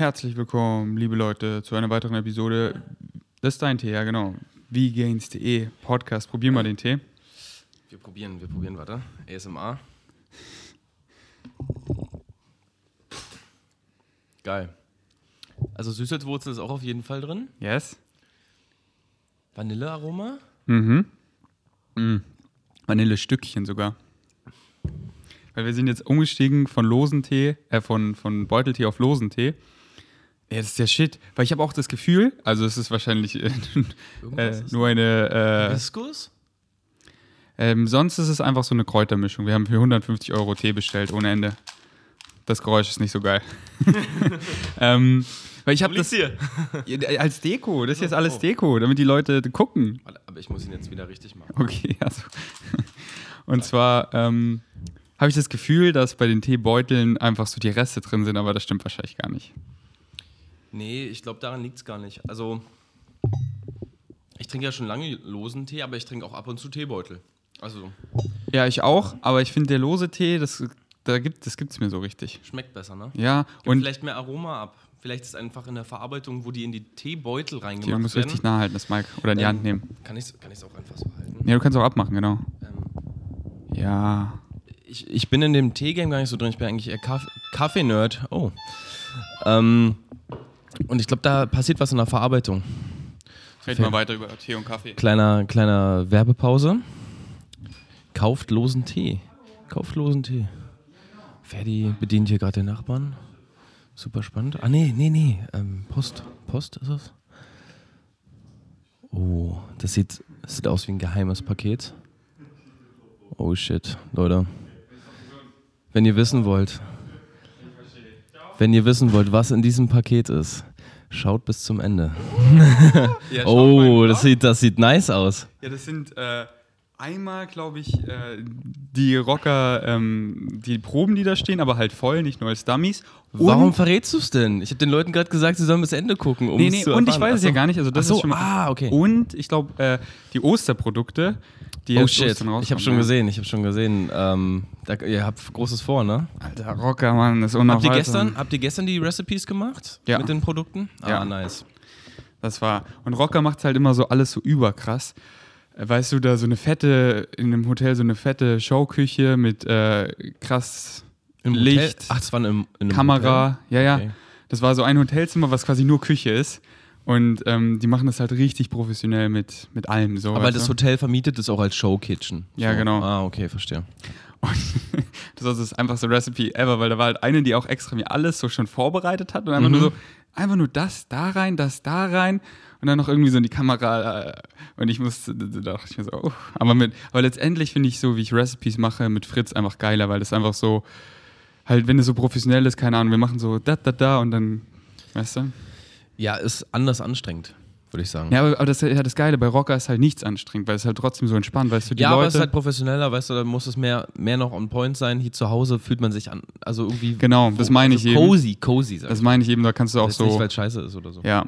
Herzlich willkommen, liebe Leute, zu einer weiteren Episode. Das ist dein Tee, ja genau. Vegains.de Podcast. Probier mal den Tee. Wir probieren, wir probieren, warte. ASMR. Geil. Also Süßholzwurzel ist auch auf jeden Fall drin. Yes. Vanillearoma. Mhm. Mm. Vanillestückchen sogar. Weil wir sind jetzt umgestiegen von losen Tee, äh, von, von Beuteltee auf losen Tee. Ja, das ist der Shit. Weil ich habe auch das Gefühl, also es ist wahrscheinlich äh, äh, nur eine. Äh, Hibiskus? ähm, sonst ist es einfach so eine Kräutermischung. Wir haben für 150 Euro Tee bestellt, ohne Ende. Das Geräusch ist nicht so geil. ähm, weil ich habe das hier. Ja, als Deko. Das ist jetzt alles Oh. Deko, damit die Leute gucken. Aber ich muss ihn jetzt wieder richtig machen. Okay, also. Und zwar ähm, habe ich das Gefühl, dass bei den Teebeuteln einfach so die Reste drin sind, aber das stimmt wahrscheinlich gar nicht. Nee, ich glaube, daran liegt es gar nicht. Also, ich trinke ja schon lange losen Tee, aber ich trinke auch ab und zu Teebeutel. Also, Ja, ich auch, aber ich finde, der lose Tee, das, da gibt, das gibt's mir so richtig. schmeckt besser, ne? Ja, Gibt und vielleicht mehr Aroma ab. Vielleicht ist es einfach in der Verarbeitung, wo die in die Teebeutel die reingemacht muss werden. richtig nah halten, das Mike. Oder in die Ähm, Hand nehmen. Kann ich es auch einfach so halten? Ja, du kannst auch abmachen, genau. Ähm, Ja. ich, ich bin in dem Tee-Game gar nicht so drin. Ich bin eigentlich eher Kaff Kaffee-Nerd. Oh. Ähm, und ich glaube, da passiert was in der Verarbeitung. Red mal weiter über Tee und Kaffee. Kleiner, kleiner Werbepause. Kauft losen Tee. Kauft losen Tee. Ferdi bedient hier gerade den Nachbarn. Super spannend. Ah, nee, nee, nee. Ähm, Post. Post ist es? Oh, das sieht, das sieht aus wie ein geheimes Paket. Oh shit, Leute. Wenn ihr wissen wollt, wenn ihr wissen wollt, was in diesem Paket ist, schaut bis zum Ende. Ja, Oh, das sieht, das sieht nice aus. Ja, das sind äh, einmal, glaube ich, äh, die Rocker, ähm, die Proben, die da stehen, aber halt voll, nicht nur als Dummies. Und- Warum verrätst du es denn? Ich habe den Leuten gerade gesagt, sie sollen bis Ende gucken, um Nee, nee, zu und ich erfahren. weiß es ja gar nicht. Also das so, ist schon mal, ah, okay. Und ich glaube, äh, die Osterprodukte, die Oh jetzt shit, Ostern rauskommen, ich habe schon ja. gesehen, ich habe schon gesehen. Ähm, da, ihr habt Großes vor, ne? Alter, Rocker, Mann, das ist Habt ihr, gestern, habt ihr gestern die Recipes gemacht? Ja. Mit den Produkten? Ah, Ja. nice. Das war. Und Rocker macht halt immer so alles so überkrass. Äh, Weißt du, da so eine fette, in einem Hotel so eine fette Showküche mit äh, krass Im Licht, Hotel? Ach, das war in einem, in einem Kamera. Ja, ja. Okay. Das war so ein Hotelzimmer, was quasi nur Küche ist. Und ähm, die machen das halt richtig professionell mit, mit allem. So, Aber das du? Hotel vermietet es auch als Showkitchen. Ja, so. genau. Ah, okay, verstehe. Und das war das einfachste Recipe ever, weil da war halt eine, die auch extra mir alles so schon vorbereitet hat und einfach Mhm. nur so, einfach nur das da rein, das da rein und dann noch irgendwie so in die Kamera äh, und ich musste, da dachte ich mir so, oh. aber mit, aber letztendlich finde ich so, wie ich Recipes mache mit Fritz einfach geiler, weil das einfach so, halt, wenn es so professionell ist, keine Ahnung, wir machen so da, da, da und dann, weißt du? Ja, ist anders anstrengend, würde ich sagen. Ja, aber, das ist ja das Geile, bei Rocker ist halt nichts anstrengend, weil es halt trotzdem so entspannt, weißt du, die ja, aber es Leute. ist halt professioneller, weißt du, da muss es mehr, mehr noch on point sein. Hier zu Hause fühlt man sich an, also irgendwie. Genau, das meine ich also eben. Cozy, cozy, das meine ich eben, da kannst du auch so. Nicht, weil es scheiße ist oder so. Ja.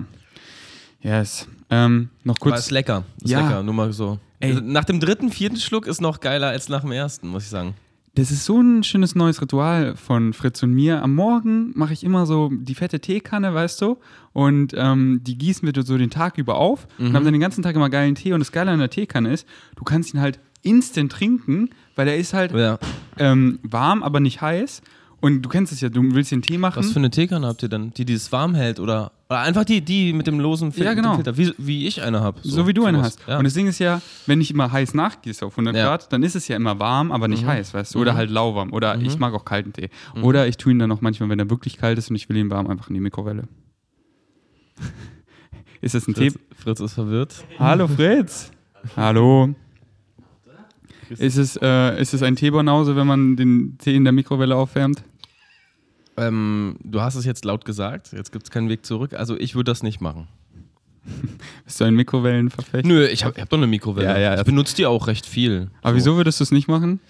Yes. Ähm, noch Aber kurz. ist lecker. Ist Ja. lecker, nur mal so. Ey. Also nach dem dritten, vierten Schluck ist noch geiler als nach dem ersten, muss ich sagen. Das ist so ein schönes neues Ritual von Fritz und mir. Am Morgen mache ich immer so die fette Teekanne, weißt du? Und ähm, die gießen wir so den Tag über auf und haben dann den ganzen Tag immer geilen Tee. Und das Geile an der Teekanne ist, du kannst ihn halt instant trinken, weil er ist halt Ja. ähm, warm, aber nicht heiß. Und du kennst es ja, du willst den Tee machen. Was für eine Teekanne habt ihr denn? Die, die es warm hält oder, oder einfach die, die mit dem losen Fil Ja, genau. Filter, wie, wie ich eine habe. So, wie du eine hast. Ja. Und das Ding ist ja, wenn ich immer heiß nachgieße auf 100 Ja. Grad, dann ist es ja immer warm, aber nicht heiß, weißt du? Oder halt lauwarm. Oder Mhm. ich mag auch kalten Tee. Oder ich tue ihn dann auch manchmal, wenn er wirklich kalt ist und ich will ihn warm, einfach in die Mikrowelle. ist das ein Tee? Fritz, ist verwirrt. Hallo Fritz. Hallo. Ist es, äh, ist es ein Teebanause, wenn man den Tee in der Mikrowelle aufwärmt? Ähm, du hast es jetzt laut gesagt, jetzt gibt es keinen Weg zurück. Also ich würde das nicht machen. Bist du ein Mikrowellenverfechter? Nö, ich habe hab doch eine Mikrowelle. Ja, ja. Ich benutze die auch recht viel. Aber So. wieso würdest du es nicht machen?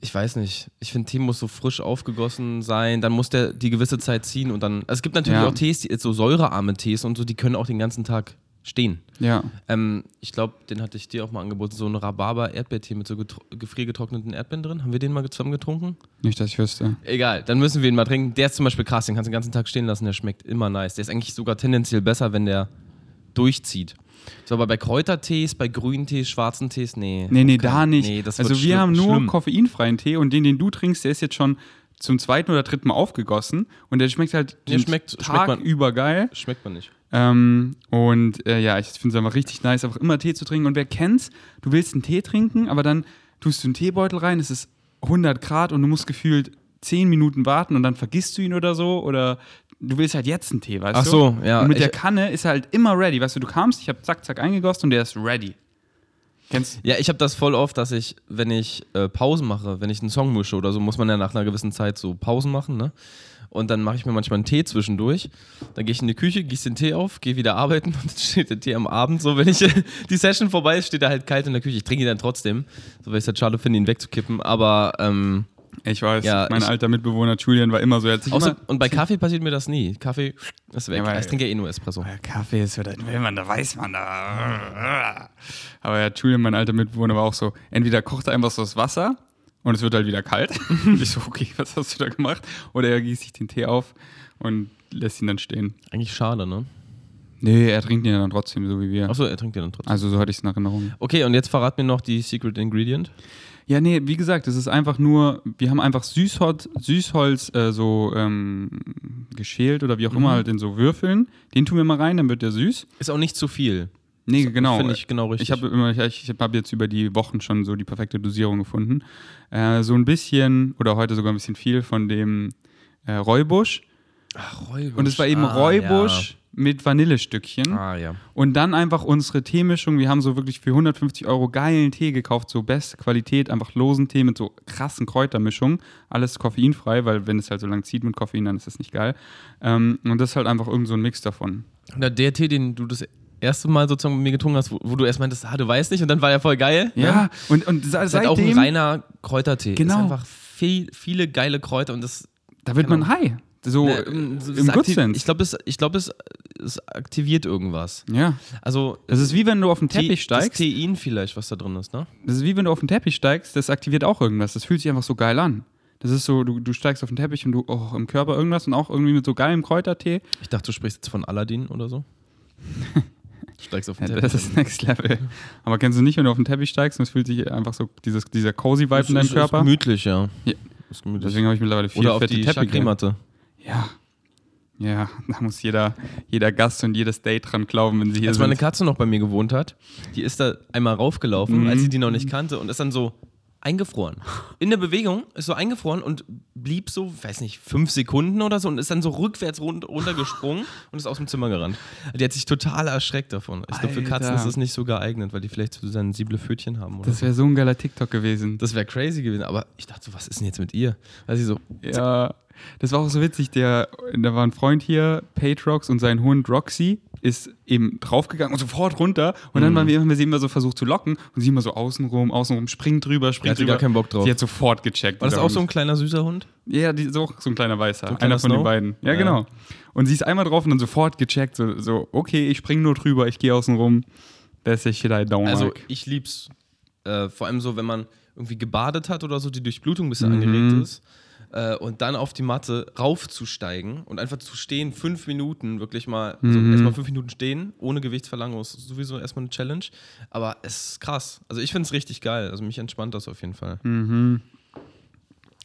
Ich weiß nicht. Ich finde, Tee muss so frisch aufgegossen sein. Dann muss der die gewisse Zeit ziehen und dann. Also es gibt natürlich Ja. auch Tees, die, so säurearme Tees und so, die können auch den ganzen Tag Stehen. Ja. Ähm, ich glaube, den hatte ich dir auch mal angeboten, so ein Rhabarber-Erdbeertee mit so getro- gefriergetrockneten Erdbeeren drin. Haben wir den mal zusammen getrunken? Nicht, dass ich wüsste. Egal, dann müssen wir ihn mal trinken. Der ist zum Beispiel krass, den kannst du den ganzen Tag stehen lassen, der schmeckt immer nice. Der ist eigentlich sogar tendenziell besser, wenn der durchzieht. So, aber bei Kräutertees, bei grünen Tees, schwarzen Tees, nee. Nee, nee, Okay. da nicht. Nee, das also wir haben nur schlimm. koffeinfreien Tee und den, den du trinkst, der ist jetzt schon zum zweiten oder dritten Mal aufgegossen und der schmeckt halt Nee, den schmeckt- schmeckt Tag man- über geil. Schmeckt man nicht. Ähm, und äh, ja, ich finde es einfach richtig nice, einfach immer Tee zu trinken. Und wer kennt's, du willst einen Tee trinken, aber dann tust du einen Teebeutel rein, es ist 100 Grad und du musst gefühlt 10 Minuten warten und dann vergisst du ihn oder so. Oder du willst halt jetzt einen Tee, weißt Ach du? so, ja, Und mit der Kanne ist er halt immer ready. Weißt du, du kamst, ich habe zack, zack eingegossen und der ist ready. Kennst Ja, ich habe das voll oft, dass ich, wenn ich äh, Pausen mache, wenn ich einen Song mische oder so, muss man ja nach einer gewissen Zeit so Pausen machen, ne? Und dann mache ich mir manchmal einen Tee zwischendurch. Dann gehe ich in die Küche, gieße den Tee auf, gehe wieder arbeiten und dann steht der Tee am Abend. So, wenn ich die Session vorbei ist, steht er halt kalt in der Küche. Ich trinke ihn dann trotzdem, so weil ich es halt schade finde, ihn wegzukippen. Aber ähm, Ich weiß, Ja, mein ich- alter Mitbewohner Julian war immer so, er außer, immer, und bei Kaffee passiert mir das nie. Kaffee ist weg. Ja, ich trinke ja eh nur Espresso. Kaffee ist, da will man, da weiß man da. Aber ja, Julian, mein alter Mitbewohner, war auch so, entweder kocht er einfach so das Wasser und es wird halt wieder kalt. Ich so, okay, was hast du da gemacht? Oder er gießt sich den Tee auf und lässt ihn dann stehen. Eigentlich schade, ne? Nee, er trinkt ihn dann trotzdem, so wie wir. Achso, er trinkt den dann trotzdem. Also so hatte ich es in Erinnerung. Okay, und jetzt verrat mir noch die Secret Ingredient. Ja, nee, wie gesagt, es ist einfach nur, wir haben einfach Süßholz, Süßholz äh, so ähm, geschält oder wie auch immer halt in so Würfeln. Den tun wir mal rein, dann wird der süß. Ist auch nicht zu viel. Nee, genau. Finde ich genau richtig. Ich habe ich, ich habe jetzt über die Wochen schon so die perfekte Dosierung gefunden. Äh, so ein bisschen oder heute sogar ein bisschen viel von dem äh, Räubusch. Ach, Räubusch. Und es war eben ah, Räubusch mit Vanillestückchen. Ja. Ah, ja. Und dann einfach unsere Teemischung. Wir haben so wirklich für 150 Euro geilen Tee gekauft, so beste Qualität, einfach losen Tee mit so krassen Kräutermischungen. Alles koffeinfrei, weil wenn es halt so lang zieht mit Koffein, dann ist das nicht geil. Ähm, und das ist halt einfach irgend so ein Mix davon. Na, der Tee, den du das erste Mal sozusagen mit mir getrunken hast, wo, wo du erst meintest, ah, du weißt nicht, und dann war er voll geil. Ja, und, und se- Das ist halt auch ein seitdem, reiner Kräutertee. Genau. Ist einfach viel, viele geile Kräuter und das. da wird man high. So Ne, im so- im das Good Sense. Ich glaube, es, ich glaub, es, es aktiviert irgendwas. Ja. Also. Das ist wie wenn du auf den Te- Teppich steigst. Das Tein vielleicht, was da drin ist, ne? Das ist wie wenn du auf den Teppich steigst, das aktiviert auch irgendwas. Das fühlt sich einfach so geil an. Das ist so, du, du steigst auf den Teppich und du, oh, im Körper irgendwas und auch irgendwie mit so geilem Kräutertee. Ich dachte, du sprichst jetzt von Aladdin oder so. Du steigst auf den Ja, Teppich. das ist Next Level. Aber kennst du nicht, wenn du auf den Teppich steigst und es fühlt sich einfach so, dieses, dieser cozy Vibe in deinem ist, Körper? Ist gemütlich, ja. Ja. Ist gemütlich. Deswegen habe ich mittlerweile vier oder auf fette die Teppiche. Chakri-Matte. Ja. Ja, da muss jeder, jeder Gast und jedes Date dran glauben, wenn sie hier Als meine sind. Katze noch bei mir gewohnt hat, die ist da einmal raufgelaufen, Mhm. als sie die noch nicht kannte und ist dann so eingefroren. In der Bewegung ist so eingefroren und blieb so, weiß nicht, fünf Sekunden oder so und ist dann so rückwärts run runtergesprungen und ist aus dem Zimmer gerannt. Die hat sich total erschreckt davon. Ich glaube, für Katzen ist es nicht so geeignet, weil die vielleicht so sensible Pfötchen haben. Das wäre so ein geiler TikTok gewesen. Das wäre crazy gewesen, aber ich dachte so, was ist denn jetzt mit ihr? Weil sie so, Ja, das war auch so witzig. Der, da war ein Freund hier, Patrox, und sein Hund Roxy ist eben draufgegangen und sofort runter. Und dann waren wir, haben wir sie immer so versucht zu locken und sie immer so außenrum, außenrum, springt drüber, springt drüber. gar keinen Bock drauf. Sie hat sofort gecheckt. War das auch so ein kleiner süßer Hund? Ja, die ist auch so ein kleiner Weißer. ein kleiner einer von den beiden. Ja, Ja. genau. Und sie ist einmal drauf und dann sofort gecheckt. So, so okay, ich spring nur drüber, ich gehe außen rum. That's the shit I don't Also like. ich lieb's. Äh, vor allem so, wenn man irgendwie gebadet hat oder so, die Durchblutung ein bisschen Mhm. angeregt ist. Äh, und dann auf die Matte raufzusteigen und einfach zu stehen, fünf Minuten, wirklich mal, also Mhm. erstmal fünf Minuten stehen, ohne Gewichtsverlangung, ist sowieso erstmal eine Challenge. Aber es ist krass. Also ich finde es richtig geil. Also mich entspannt das auf jeden Fall. Mhm.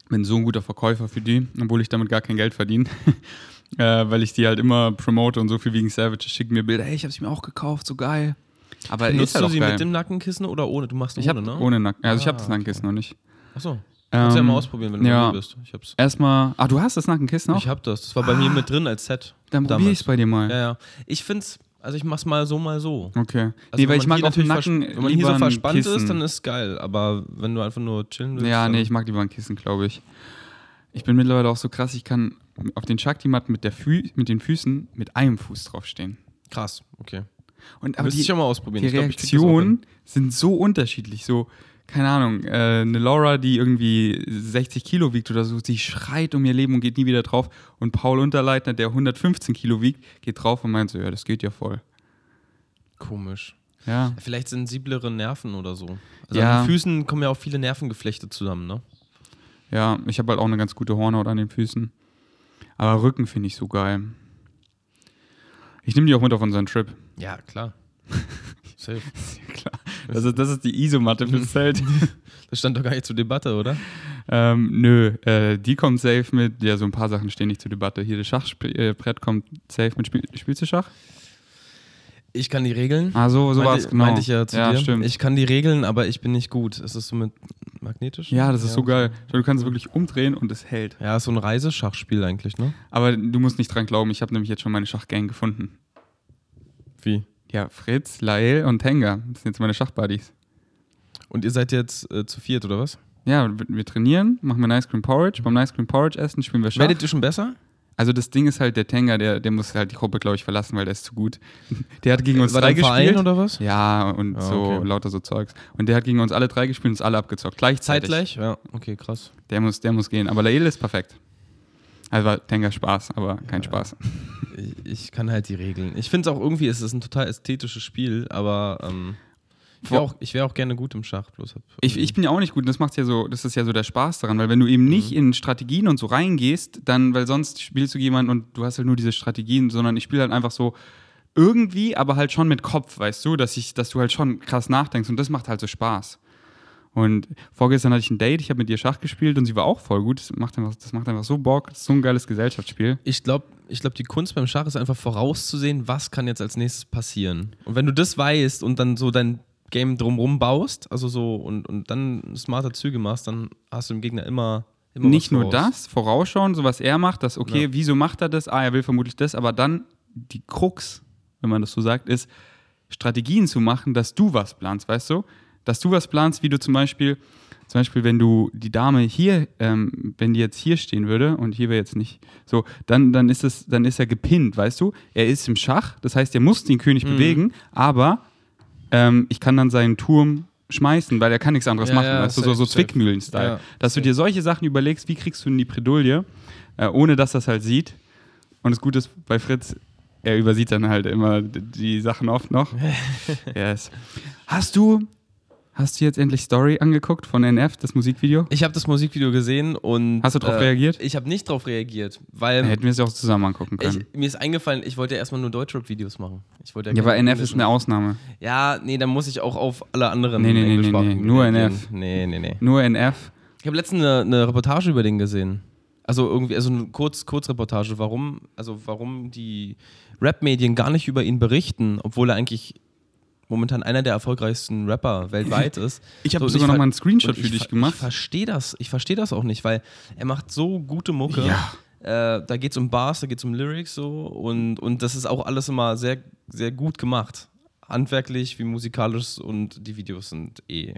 Bin so ein guter Verkäufer für die, obwohl ich damit gar kein Geld verdiene. äh, weil ich die halt immer promote und so viel wegen Savage schicken mir Bilder. Hey, ich habe sie mir auch gekauft, so geil. Aber Nutzt halt du sie geil. mit dem Nackenkissen oder ohne? Du machst ich ohne, ne? ohne Nacken. Also ich habe Ah, das Nackenkissen noch nicht. Achso. Kannst du ja Ähm, mal ausprobieren, wenn du ja. ja. bist. Ich hab's. Erstmal. Ah, du hast das Nackenkissen auch? Ich hab das. Das war bei mir mit drin als Set. Dann probiere damals. ich es bei dir mal. Ja, ja. Ich find's, also ich mach's mal so, mal so. Okay. Also nee, weil wenn ich mag auf dem Nacken Wenn man hier so verspannt Kissen. ist, dann ist geil. Aber wenn du einfach nur chillen willst. Ja, nee, ich mag lieber ein Kissen, glaube ich. Ich bin mittlerweile auch so krass, ich kann auf den Shakti-Matten mit, der Fü mit den Füßen mit einem Fuß draufstehen. Krass, okay. Und aber Müsste die, ich schon mal ausprobieren. die Reaktionen sind so unterschiedlich. So, keine Ahnung, äh, eine Laura, die irgendwie 60 Kilo wiegt oder so, sie schreit um ihr Leben und geht nie wieder drauf. Und Paul Unterleitner, der 115 Kilo wiegt, geht drauf und meint so, ja, das geht ja voll. Komisch. Ja. Vielleicht sensiblere Nerven oder so. Also Ja. an den Füßen kommen ja auch viele Nervengeflechte zusammen, ne? Ja, ich habe halt auch eine ganz gute Hornhaut an den Füßen. Aber Rücken finde ich so geil. Ich nehme die auch mit auf unseren Trip. Ja, klar. Safe. Das ist, das ist die Isomatte fürs Zelt. Das stand doch gar nicht zur Debatte, oder? ähm, nö, äh, die kommt safe mit. Ja, so ein paar Sachen stehen nicht zur Debatte. Hier das Schachbrett kommt safe mit. Spiel, spielst du Schach? Ich kann die Regeln. Ah, so, so war es meinte, genau. meinte ich ja zu ja, dir. stimmt. Ich kann die Regeln, aber ich bin nicht gut. Ist das so mit magnetisch? ja, das ist so geil. Du kannst es wirklich umdrehen und es hält. Ja, ist so ein Reiseschachspiel eigentlich, ne? Aber du musst nicht dran glauben, ich habe nämlich jetzt schon meine Schachgang gefunden. Wie? Ja, Fritz, Lael und Tenga. Das sind jetzt meine Schachbuddies. Und ihr seid jetzt äh, zu viert, oder was? Ja, wir, wir trainieren, machen wir Nice Cream Porridge. Beim Nice Cream Porridge essen spielen wir Schach. Werdet ihr schon besser? Also das Ding ist halt, der Tenga, der, der muss halt die Gruppe, glaube ich, verlassen, weil der ist zu gut. Der hat gegen uns War drei der Verein gespielt. oder was? Ja, und Ah, so okay. lauter so Zeugs. Und der hat gegen uns alle drei gespielt und uns alle abgezockt. Gleichzeitig. Zeitgleich? Ja, okay, krass. Der muss, der muss gehen. Aber Lael ist perfekt. Also war Tenga Spaß, aber kein Spaß. Ich, ich kann halt die Regeln. Ich finde es auch irgendwie, es ist ein total ästhetisches Spiel, aber ähm, ich wäre auch, wär auch gerne gut im Schach. Bloß Ich, ich bin ja auch nicht gut und das macht ja so, das ist ja so der Spaß daran, weil wenn du eben Mhm. nicht in Strategien und so reingehst, dann, weil sonst spielst du jemanden und du hast halt nur diese Strategien, sondern ich spiele halt einfach so irgendwie, aber halt schon mit Kopf, weißt du, dass ich, dass du halt schon krass nachdenkst und das macht halt so Spaß. Und vorgestern hatte ich ein Date, ich habe mit ihr Schach gespielt und sie war auch voll gut. Das macht einfach, das macht einfach so Bock, das ist so ein geiles Gesellschaftsspiel. Ich glaube, ich glaub, die Kunst beim Schach ist einfach vorauszusehen, was kann jetzt als nächstes passieren. Und wenn du das weißt und dann so dein Game drumrum baust, also so und, und dann smarte Züge machst, dann hast du dem Gegner immer, nicht nur das, vorausschauen, so was er macht, dass, okay, Ja. wieso macht er das? Ah, er will vermutlich das, aber dann die Krux, wenn man das so sagt, ist, Strategien zu machen, dass du was planst, weißt du? Dass du was planst, wie du zum Beispiel, zum Beispiel, wenn du die Dame hier, ähm, wenn die jetzt hier stehen würde und hier wäre jetzt nicht so, dann, dann ist es, dann ist er gepinnt, weißt du? Er ist im Schach, das heißt, er muss den König Mhm. bewegen, aber ähm, ich kann dann seinen Turm schmeißen, weil er kann nichts anderes Ja, machen, ja, weißt du, so, so safe, safe. Zwickmühlen-Style. Ja, dass du dir solche Sachen überlegst, wie kriegst du in die Bredouille, äh, ohne dass das halt sieht. Und das Gute ist bei Fritz, er übersieht dann halt immer die Sachen oft noch. yes. Hast du, hast du jetzt endlich Story angeguckt von NF, das Musikvideo? Ich habe das Musikvideo gesehen und. Hast du drauf äh, reagiert? Ich habe nicht drauf reagiert, weil. Hätten wir es ja auch zusammen angucken können. Ich, mir ist eingefallen, ich wollte ja erstmal nur Deutschrap-Videos machen. Ich wollte ja, aber keine NF ist eine Ausnahme. Ja, nee, dann muss ich auch auf alle anderen Nee, nee, nee, nee, nee, nur reagieren. NF. Nee, nee, nee. Nur NF. Ich habe letztens eine, eine Reportage über den gesehen. Also irgendwie, also eine Kurz, Kurzreportage, warum, also warum die Rap-Medien gar nicht über ihn berichten, obwohl er eigentlich momentan einer der erfolgreichsten Rapper weltweit ist. Ich habe und sogar ver- noch mal einen Screenshot für ich dich gemacht. Ich verstehe das, ich verstehe das auch nicht, weil er macht so gute Mucke. Ja. Äh, da geht es um Bars, da geht es um Lyrics so und, und das ist auch alles immer sehr, sehr gut gemacht. Handwerklich wie musikalisch und die Videos sind eh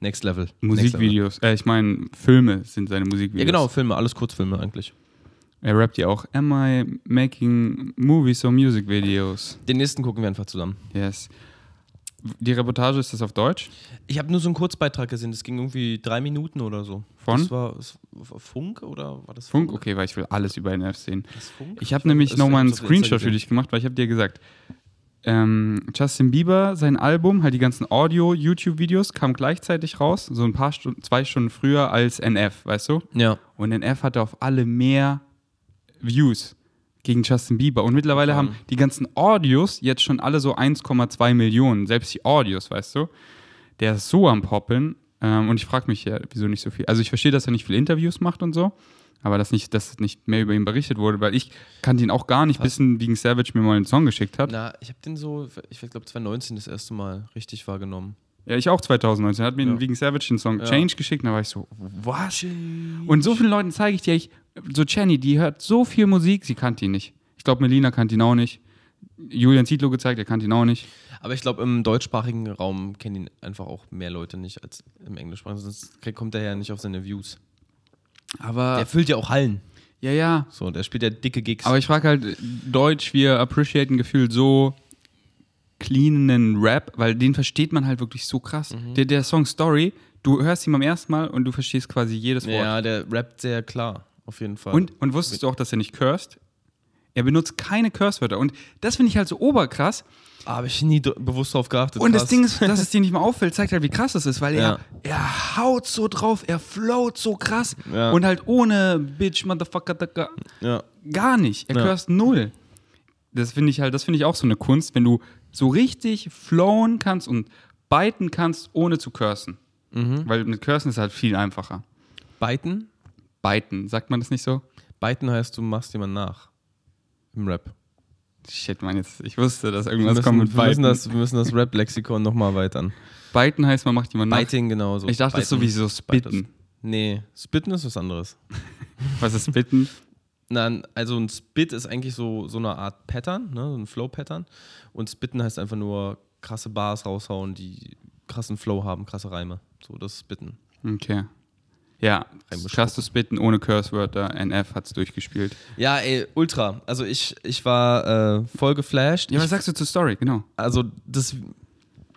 next level. Next level. Musikvideos. Äh, ich meine, Filme sind seine Musikvideos. Ja, genau, Filme, alles Kurzfilme eigentlich. Er rappt ja auch, Am I making movies or music videos? Den nächsten gucken wir einfach zusammen. Yes. Die Reportage ist das auf Deutsch? Ich habe nur so einen Kurzbeitrag gesehen, das ging irgendwie drei Minuten oder so. Von? Das war, das war Funk oder war das Funk? Okay, weil ich will alles über NF sehen. Das Funk? Ich habe nämlich nochmal einen Screenshot für dich gemacht, weil ich habe dir gesagt, ähm, Justin Bieber, sein Album, halt die ganzen Audio-YouTube-Videos, kam gleichzeitig raus, so ein paar Stunden, zwei Stunden früher als NF, weißt du? Ja. Und NF hatte auf alle mehr Views gegen Justin Bieber. Und mittlerweile haben die ganzen Audios jetzt schon alle so 1,2 Millionen. Selbst die Audios, weißt du? Der ist so am Poppeln. Ähm, und ich frage mich ja, wieso nicht so viel. Also ich verstehe, dass er nicht viele Interviews macht und so. Aber dass nicht, dass nicht mehr über ihn berichtet wurde, weil ich kannte ihn auch gar nicht, bis ein Vegan Savage mir mal einen Song geschickt hat. Na, ich habe den so, ich glaube 2019 das erste Mal richtig wahrgenommen. Ja, ich auch 2019. Er hat mir Ja. Vegan Savage den Song Ja. Change geschickt, und da war ich so, was? Und so vielen Leuten zeige ich dir, ich, so Jenny, die hört so viel Musik, sie kannte ihn nicht. Ich glaube, Melina kannte ihn auch nicht. Julian Zietlow gezeigt, er kannte ihn auch nicht. Aber ich glaube, im deutschsprachigen Raum kennen ihn einfach auch mehr Leute nicht als im englischsprachigen. Sonst kommt er ja nicht auf seine Views. Aber, Der füllt ja auch Hallen. ja, ja. So, der spielt ja dicke Gigs. Aber ich frage halt, Deutsch, wir appreciaten gefühlt so cleanen Rap, weil den versteht man halt wirklich so krass. Mhm. Der, der Song Story, du hörst ihn beim ersten Mal und du verstehst quasi jedes Wort. ja, der rappt sehr klar, auf jeden Fall. Und, und wusstest du auch, dass er nicht cursed? Er benutzt keine Curse-Wörter. Und das finde ich halt so oberkrass. Ah, Habe ich nie bewusst drauf geachtet. Und das krass. Ding ist, dass es dir nicht mal auffällt, zeigt halt, wie krass das ist, weil er, Ja. er haut so drauf, er float so krass Ja. und halt ohne Bitch, Motherfucker, Daka, Ja. gar nicht. Er Ja. curst null. Das finde ich halt, das finde ich auch so eine Kunst, wenn du so richtig flowen kannst und biten kannst, ohne zu cursen. Mhm. Weil mit cursen ist halt viel einfacher. Biten? Biten, sagt man das nicht so? Biten heißt, du machst jemand nach. Im Rap. Shit, man, jetzt, ich wusste, dass irgendwas müssen, kommt mit wir müssen Biten. das, wir müssen das Rap-Lexikon nochmal erweitern. Biten heißt, man macht jemanden nach. Biting genauso. Ich dachte, das ist so wie so Spitten. Nee, Spitten ist was anderes. Was ist Bitten? Nein, also ein Spit ist eigentlich so, so eine Art Pattern, ne? so ein Flow-Pattern. Und Spitten heißt einfach nur krasse Bars raushauen, die krassen Flow haben, krasse Reime. So, das ist Spitten. Okay. Ja, Reinbeschrauben. krass zu spitten ohne Curse-Wörter. NF hat's durchgespielt. Ja, ey, ultra. Also ich, ich war äh, voll geflasht. Ja, was ich, sagst du zur Story? Genau. also das.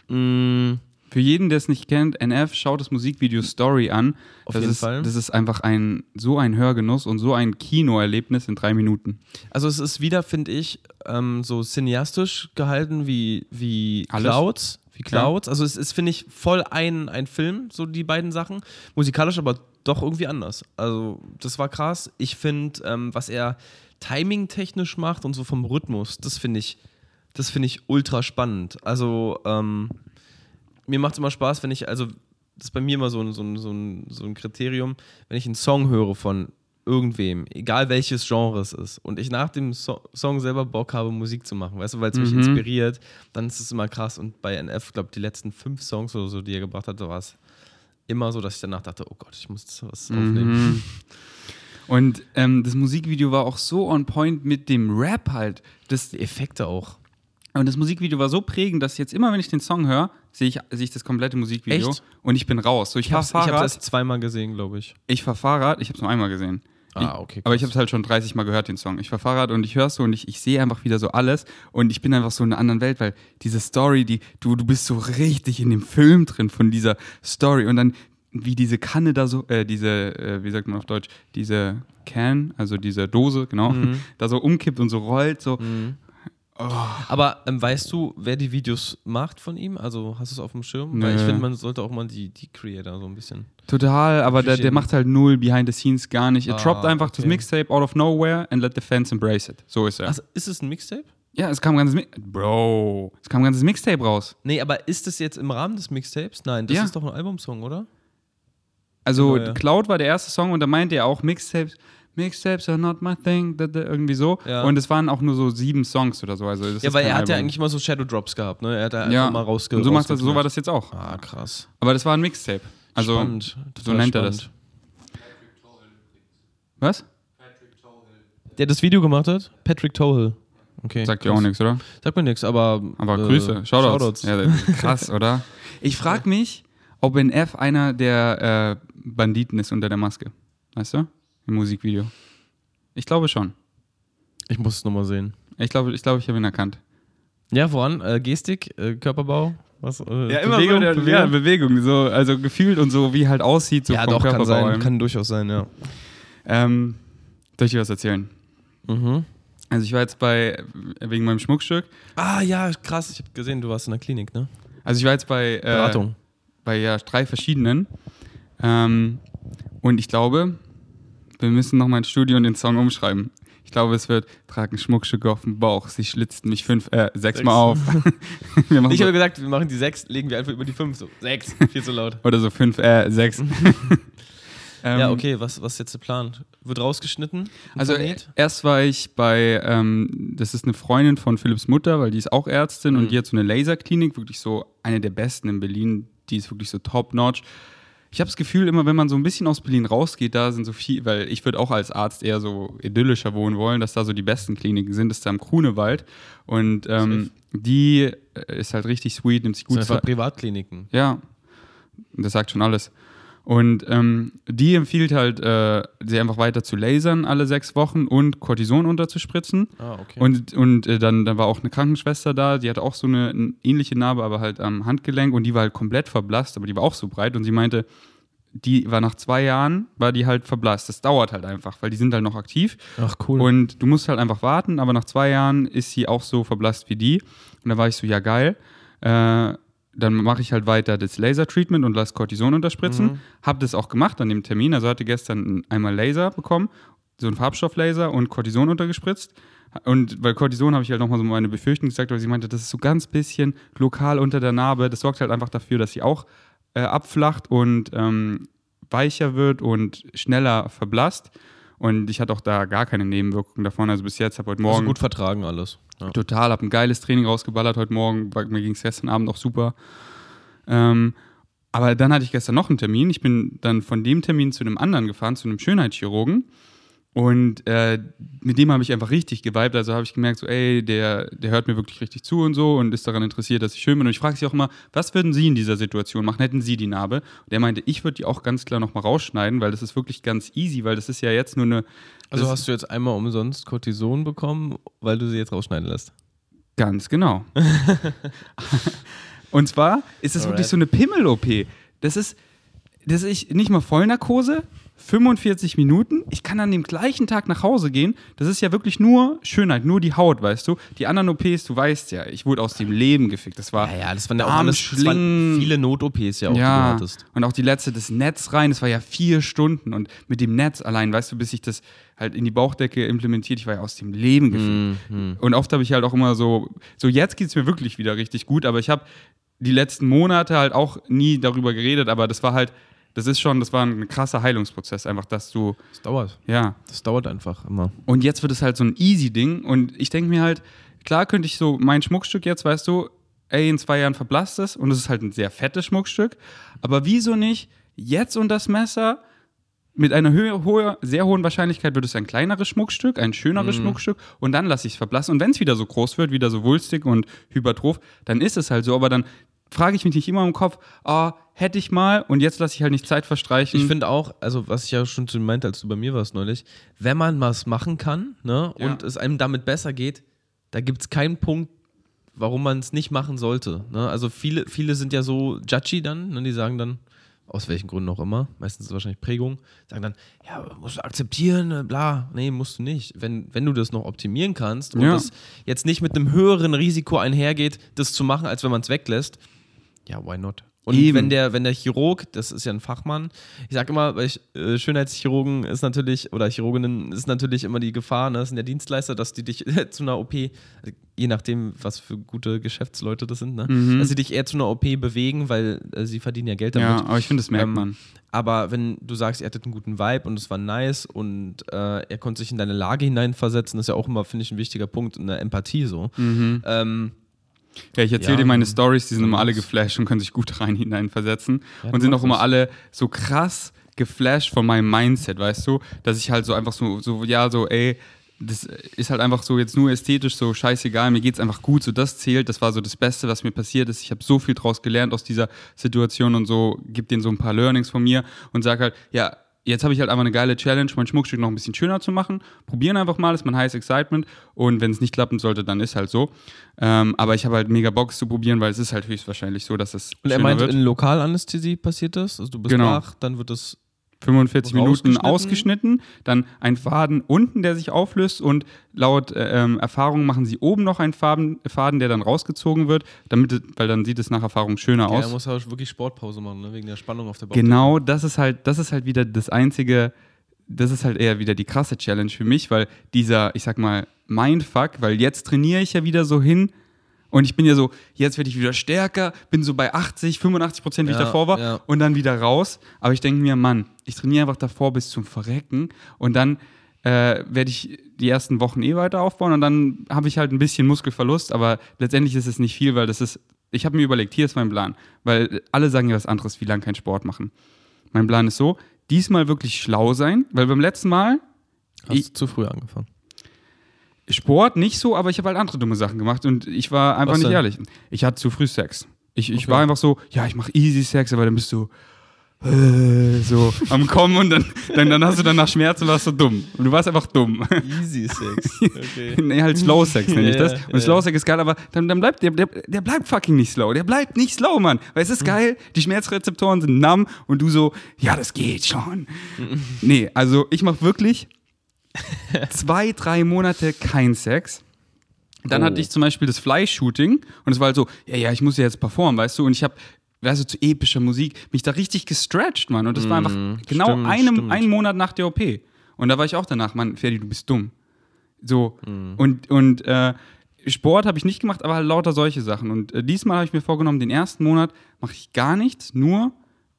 Mh, Für jeden, der es nicht kennt, NF, schaut das Musikvideo Story an. Auf das jeden ist, Fall. Das ist einfach ein so ein Hörgenuss und so ein Kinoerlebnis in drei Minuten. also es ist wieder, finde ich, ähm, so cineastisch gehalten wie, wie Alles? Clouds. Wie Ja. Clouds. Also es ist, finde ich, voll ein, ein Film, so die beiden Sachen. Musikalisch aber doch irgendwie anders. Also das war krass. Ich finde, ähm, was er timing-technisch macht und so vom Rhythmus, das finde ich, das finde ich ultra spannend. Also ähm, mir macht es immer Spaß, wenn ich, also das ist bei mir immer so ein, so, ein, so, ein, so ein Kriterium, wenn ich einen Song höre von irgendwem, egal welches Genre es ist, und ich nach dem so Song selber Bock habe, Musik zu machen, weißt du, weil es mich Mhm. inspiriert, dann ist es immer krass. Und bei NF, glaube die letzten fünf Songs oder so, die er gebracht hat, da war es immer so, dass ich danach dachte, oh Gott, ich muss jetzt was aufnehmen. Mhm. Und ähm, das Musikvideo war auch so on point mit dem Rap halt. Das, Die Effekte auch. und das Musikvideo war so prägend, dass jetzt immer, wenn ich den Song höre, sehe ich, sehe ich das komplette Musikvideo Echt? und ich bin raus. So, ich, Ich habe es Fahrrad, erst zweimal gesehen, glaube ich. ich fahr Fahrrad, ich habe es nur einmal gesehen. Ah, okay. Aber ich krass. habe es halt schon 30 Mal gehört, den Song. Ich fahr Fahrrad und ich höre so und ich, ich sehe einfach wieder so alles und ich bin einfach so in einer anderen Welt, weil diese Story, die, du, du bist so richtig in dem Film drin von dieser Story und dann wie diese Kanne da so, äh, diese, äh, wie sagt man auf Deutsch, diese Can, also diese Dose, genau, Mhm. da so umkippt und so rollt, so. Aber ähm, weißt du, wer die Videos macht von ihm? Also hast du es auf dem Schirm? Nö. Weil ich finde, man sollte auch mal die, die Creator so ein bisschen. Total, aber der, der macht halt null behind the scenes gar nicht. Er Ah, droppt einfach das okay. Mixtape out of nowhere and let the fans embrace it. So ist er. Also, ist es ein Mixtape? ja, es kam ein ganzes Mi Bro, es kam ein ganzes Mixtape raus. Nee, aber ist es jetzt im Rahmen des Mixtapes? Nein, das Ja. ist doch ein Albumsong, oder? Also Genau, ja. Cloud war der erste Song und da meinte er auch Mixtapes, Mixtapes are not my thing, da, da, irgendwie so. Ja. Und es waren auch nur so sieben Songs oder so. Also Ja, weil er hat ja Album. eigentlich mal so Shadow Drops gehabt, ne? Er hat da einfach ja. mal rausge und so, macht das, so war das jetzt auch. Ah, krass. Aber das war ein Mixtape. Also, spannend. so nennt er das. spannend. was? Der das Video gemacht hat? Patrick Tohill. Okay. Sagt ja auch nichts, oder? Sagt mir nichts, aber. Aber äh, Grüße, Shoutouts. Shoutouts. Ja, krass, oder? Ich frage mich, ob NF einer der äh, Banditen ist unter der Maske. Weißt du? Im Musikvideo. Ich glaube schon. Ich muss es nochmal sehen. Ich glaube, ich, glaube, ich habe ihn erkannt. Ja, woran? Äh, Gestik, äh, Körperbau? Was? Äh, so der, Ja, Bewegung. So, also gefühlt und so, wie halt aussieht. So ja, vom doch, kann Körperbau sein. allem. Kann durchaus sein, ja. Ähm, soll ich dir was erzählen? Mhm. Also ich war jetzt bei, wegen meinem Schmuckstück, Ah, ja, krass. Ich habe gesehen, du warst in der Klinik, ne? also ich war jetzt bei, äh, Beratung. bei ja, drei verschiedenen. Ähm, und ich glaube, wir müssen noch mal ins Studio und den Song umschreiben. Ich glaube, es wird, tragen Schmuckstücke auf dem Bauch, sie schlitzten mich fünf, äh, sechsmal auf. wir machen Ich so, habe gesagt, wir machen die sechs, legen wir einfach über die fünf. So, sechs, viel zu laut. oder so fünf, äh, sechs. ähm, ja, okay, was, was ist jetzt der Plan? Wird rausgeschnitten? und Also vernäht? erst war ich bei, ähm, das ist eine Freundin von Philipps Mutter, weil die ist auch Ärztin und Mhm. die hat so eine Laserklinik, wirklich so eine der besten in Berlin, die ist wirklich so top-notch. Ich habe das Gefühl, immer wenn man so ein bisschen aus Berlin rausgeht, da sind so viel, weil ich würde auch als Arzt eher so idyllischer wohnen wollen, dass da so die besten Kliniken sind, das ist da im Grunewald und ähm, die äh, ist halt richtig sweet, nimmt sich das gut sind einfach Zeit. Privatkliniken. Ja, das sagt schon alles. Und ähm, die empfiehlt halt, äh, sie einfach weiter zu lasern alle sechs Wochen und Cortison unterzuspritzen. Ah, okay. Und, und äh, dann, dann war auch eine Krankenschwester da, die hatte auch so eine, eine ähnliche Narbe, aber halt am Handgelenk und die war halt komplett verblasst, aber die war auch so breit und sie meinte, die war nach zwei Jahren, war die halt verblasst. Das dauert halt einfach, weil die sind halt noch aktiv. Ach cool. Und du musst halt einfach warten, aber nach zwei Jahren ist sie auch so verblasst wie die. Und da war ich so, ja geil. Äh, dann mache ich halt weiter das Laser-Treatment und lasse Cortison unterspritzen. Mhm. Hab das auch gemacht an dem Termin. Also hatte gestern einmal Laser bekommen, so einen Farbstofflaser und Cortison untergespritzt. Und weil Cortison habe ich halt nochmal so meine Befürchtung gesagt, weil sie meinte, das ist so ganz bisschen lokal unter der Narbe. Das sorgt halt einfach dafür, dass sie auch äh, abflacht und ähm, weicher wird und schneller verblasst. Und ich hatte auch da gar keine Nebenwirkungen davon. Also bis jetzt habe heute also Morgen gut vertragen alles. Ja. total, habe ein geiles Training rausgeballert heute Morgen. Mir ging es gestern Abend auch super. Ähm, aber dann hatte ich gestern noch einen Termin. Ich bin dann von dem Termin zu einem anderen gefahren, zu einem Schönheitschirurgen. Und äh, mit dem habe ich einfach richtig geweibt. Also habe ich gemerkt, so, ey, der, der hört mir wirklich richtig zu und so und ist daran interessiert, dass ich schön bin. Und ich frage sie auch immer, was würden Sie in dieser Situation machen? Hätten Sie die Narbe? Und der meinte, ich würde die auch ganz klar nochmal rausschneiden, weil das ist wirklich ganz easy, weil das ist ja jetzt nur eine. Also hast du jetzt einmal umsonst Cortison bekommen, weil du sie jetzt rausschneiden lässt. Ganz genau. Und zwar ist es wirklich so eine Pimmel-OP. Das ist, das ist nicht mal Vollnarkose, 45 Minuten. Ich kann an dem gleichen Tag nach Hause gehen. Das ist ja wirklich nur Schönheit, nur die Haut, weißt du. Die anderen OPs, du weißt ja, ich wurde aus dem Leben gefickt. Das war Ja, ja, das waren ja auch alles das waren viele Not-OPs ja auch, die du ja, hattest. und auch die letzte, das Netz rein, das war ja vier Stunden. Und mit dem Netz allein, weißt du, bis ich das halt in die Bauchdecke implementiert, ich war ja aus dem Leben gefickt. Mhm. Und oft habe ich halt auch immer so, so jetzt geht es mir wirklich wieder richtig gut, aber ich habe die letzten Monate halt auch nie darüber geredet, aber das war halt, das ist schon, das war ein krasser Heilungsprozess, einfach, dass du, Das dauert. ja. Das dauert einfach immer. Und jetzt wird es halt so ein Easy-Ding und ich denke mir halt, klar könnte ich so mein Schmuckstück jetzt, weißt du, ey, in zwei Jahren verblasst es und es ist halt ein sehr fettes Schmuckstück, aber wieso nicht jetzt und das Messer mit einer Höhe, hohe, sehr hohen Wahrscheinlichkeit wird es ein kleineres Schmuckstück, ein schöneres Schmuckstück und dann lasse ich es verblassen. Und wenn es wieder so groß wird, wieder so wulstig und hypertroph, dann ist es halt so. Aber dann frage ich mich nicht immer im Kopf, ah, hätte ich mal und jetzt lasse ich halt nicht Zeit verstreichen. Ich finde auch, also was ich ja schon zu meinte, als du bei mir warst neulich, wenn man was machen kann ne, Ja. und es einem damit besser geht, da gibt es keinen Punkt, warum man es nicht machen sollte. Ne? Also viele, viele sind ja so judgy dann, ne, die sagen dann, aus welchen Gründen auch immer, meistens ist es wahrscheinlich Prägung, sagen dann, ja, musst du akzeptieren, äh, bla. Nee, musst du nicht. Wenn, wenn du das noch optimieren kannst und Ja. das jetzt nicht mit einem höheren Risiko einhergeht, das zu machen, als wenn man es weglässt, ja, why not? Und Eben. wenn der, wenn der Chirurg, das ist ja ein Fachmann, ich sag immer, weil ich, äh, Schönheitschirurgen ist natürlich, oder Chirurginnen ist natürlich immer die Gefahr, ne, das sind ja Dienstleister, dass die dich zu einer OP, also je nachdem, was für gute Geschäftsleute das sind, ne, dass sie dich eher zu einer OP bewegen, weil äh, sie verdienen ja Geld damit. ja, aber ich finde, das merkt Ähm, man. Aber wenn du sagst, er hatte einen guten Vibe und es war nice und äh, er konnte sich in deine Lage hineinversetzen, das ist ja auch immer, finde ich, ein wichtiger Punkt, eine Empathie so. Ähm, Ja, ich erzähle Ja, dir meine Stories, die sind immer alle geflasht und können sich gut rein hineinversetzen. Ja, und sind auch immer alle so krass geflasht von meinem Mindset, weißt du? Dass ich halt so einfach so, so ja, so, ey, das ist halt einfach so jetzt nur ästhetisch so scheißegal, mir geht's einfach gut, so das zählt, das war so das Beste, was mir passiert ist. Ich habe so viel draus gelernt aus dieser Situation und so, gib denen so ein paar Learnings von mir und sag halt, ja, jetzt habe ich halt einfach eine geile Challenge, mein Schmuckstück noch ein bisschen schöner zu machen. Probieren einfach mal, ist mein heißes Excitement. Und wenn es nicht klappen sollte, dann ist halt so. Ähm, aber ich habe halt mega Bock zu probieren, weil es ist halt höchstwahrscheinlich so, dass es und er meinte, wird. in Lokalanästhesie passiert das, also du bist Genau. wach, dann wird das 45 Minuten ausgeschnitten, dann ein Faden unten, der sich auflöst und laut äh, ähm, Erfahrung machen sie oben noch einen Faden, Faden, der dann rausgezogen wird, damit, weil dann sieht es nach Erfahrung schöner Ja, aus. er muss halt wirklich Sportpause machen, ne? wegen der Spannung auf der Bauchdecke. Genau, das ist halt, das ist halt wieder das einzige, das ist halt eher wieder die krasse Challenge für mich, weil dieser, ich sag mal, Mindfuck, weil jetzt trainiere ich ja wieder so hin und ich bin ja so, jetzt werde ich wieder stärker, bin so bei 80, 85 Prozent, wie ich Ja, davor war ja. und dann wieder raus. Aber ich denke mir, Mann, ich trainiere einfach davor bis zum Verrecken und dann äh, werde ich die ersten Wochen eh weiter aufbauen und dann habe ich halt ein bisschen Muskelverlust, aber letztendlich ist es nicht viel, weil das ist, ich habe mir überlegt, hier ist mein Plan, weil alle sagen ja was anderes, wie lange kein Sport machen. Mein Plan ist so, diesmal wirklich schlau sein, weil beim letzten Mal Hast Ich- du zu früh angefangen. Sport nicht so, aber ich habe halt andere dumme Sachen gemacht und ich war einfach Was nicht denn? ehrlich. Ich hatte zu früh Sex. Ich, ich Okay. war einfach so, ja, ich mache easy Sex, aber dann bist du äh, so am Kommen und dann, dann, dann hast du dann nach Schmerzen warst du dumm. Und du warst einfach dumm. Easy Sex. Okay. nee, halt Slow Sex nenne ich Ja, das. ja, Und ja. Slow Sex ist geil, aber dann, dann bleibt der, der, der bleibt fucking nicht slow. Der bleibt nicht slow, Mann. Weil es ist geil, die Schmerzrezeptoren sind numb und du so, ja, das geht schon. nee, also ich mache wirklich zwei, drei Monate kein Sex. Dann Oh. hatte ich zum Beispiel das Fly-Shooting und es war halt so, ja, ja, ich muss ja jetzt performen, weißt du? Und ich habe, weißt du, zu epischer Musik mich da richtig gestretched, Mann. Und das war einfach genau stimmt, einem, stimmt. einen Monat nach der OP. Und da war ich auch danach, Mann, Ferdi, du bist dumm. So. Und, und äh, Sport habe ich nicht gemacht, aber halt lauter solche Sachen. Und äh, diesmal habe ich mir vorgenommen, den ersten Monat mache ich gar nichts, nur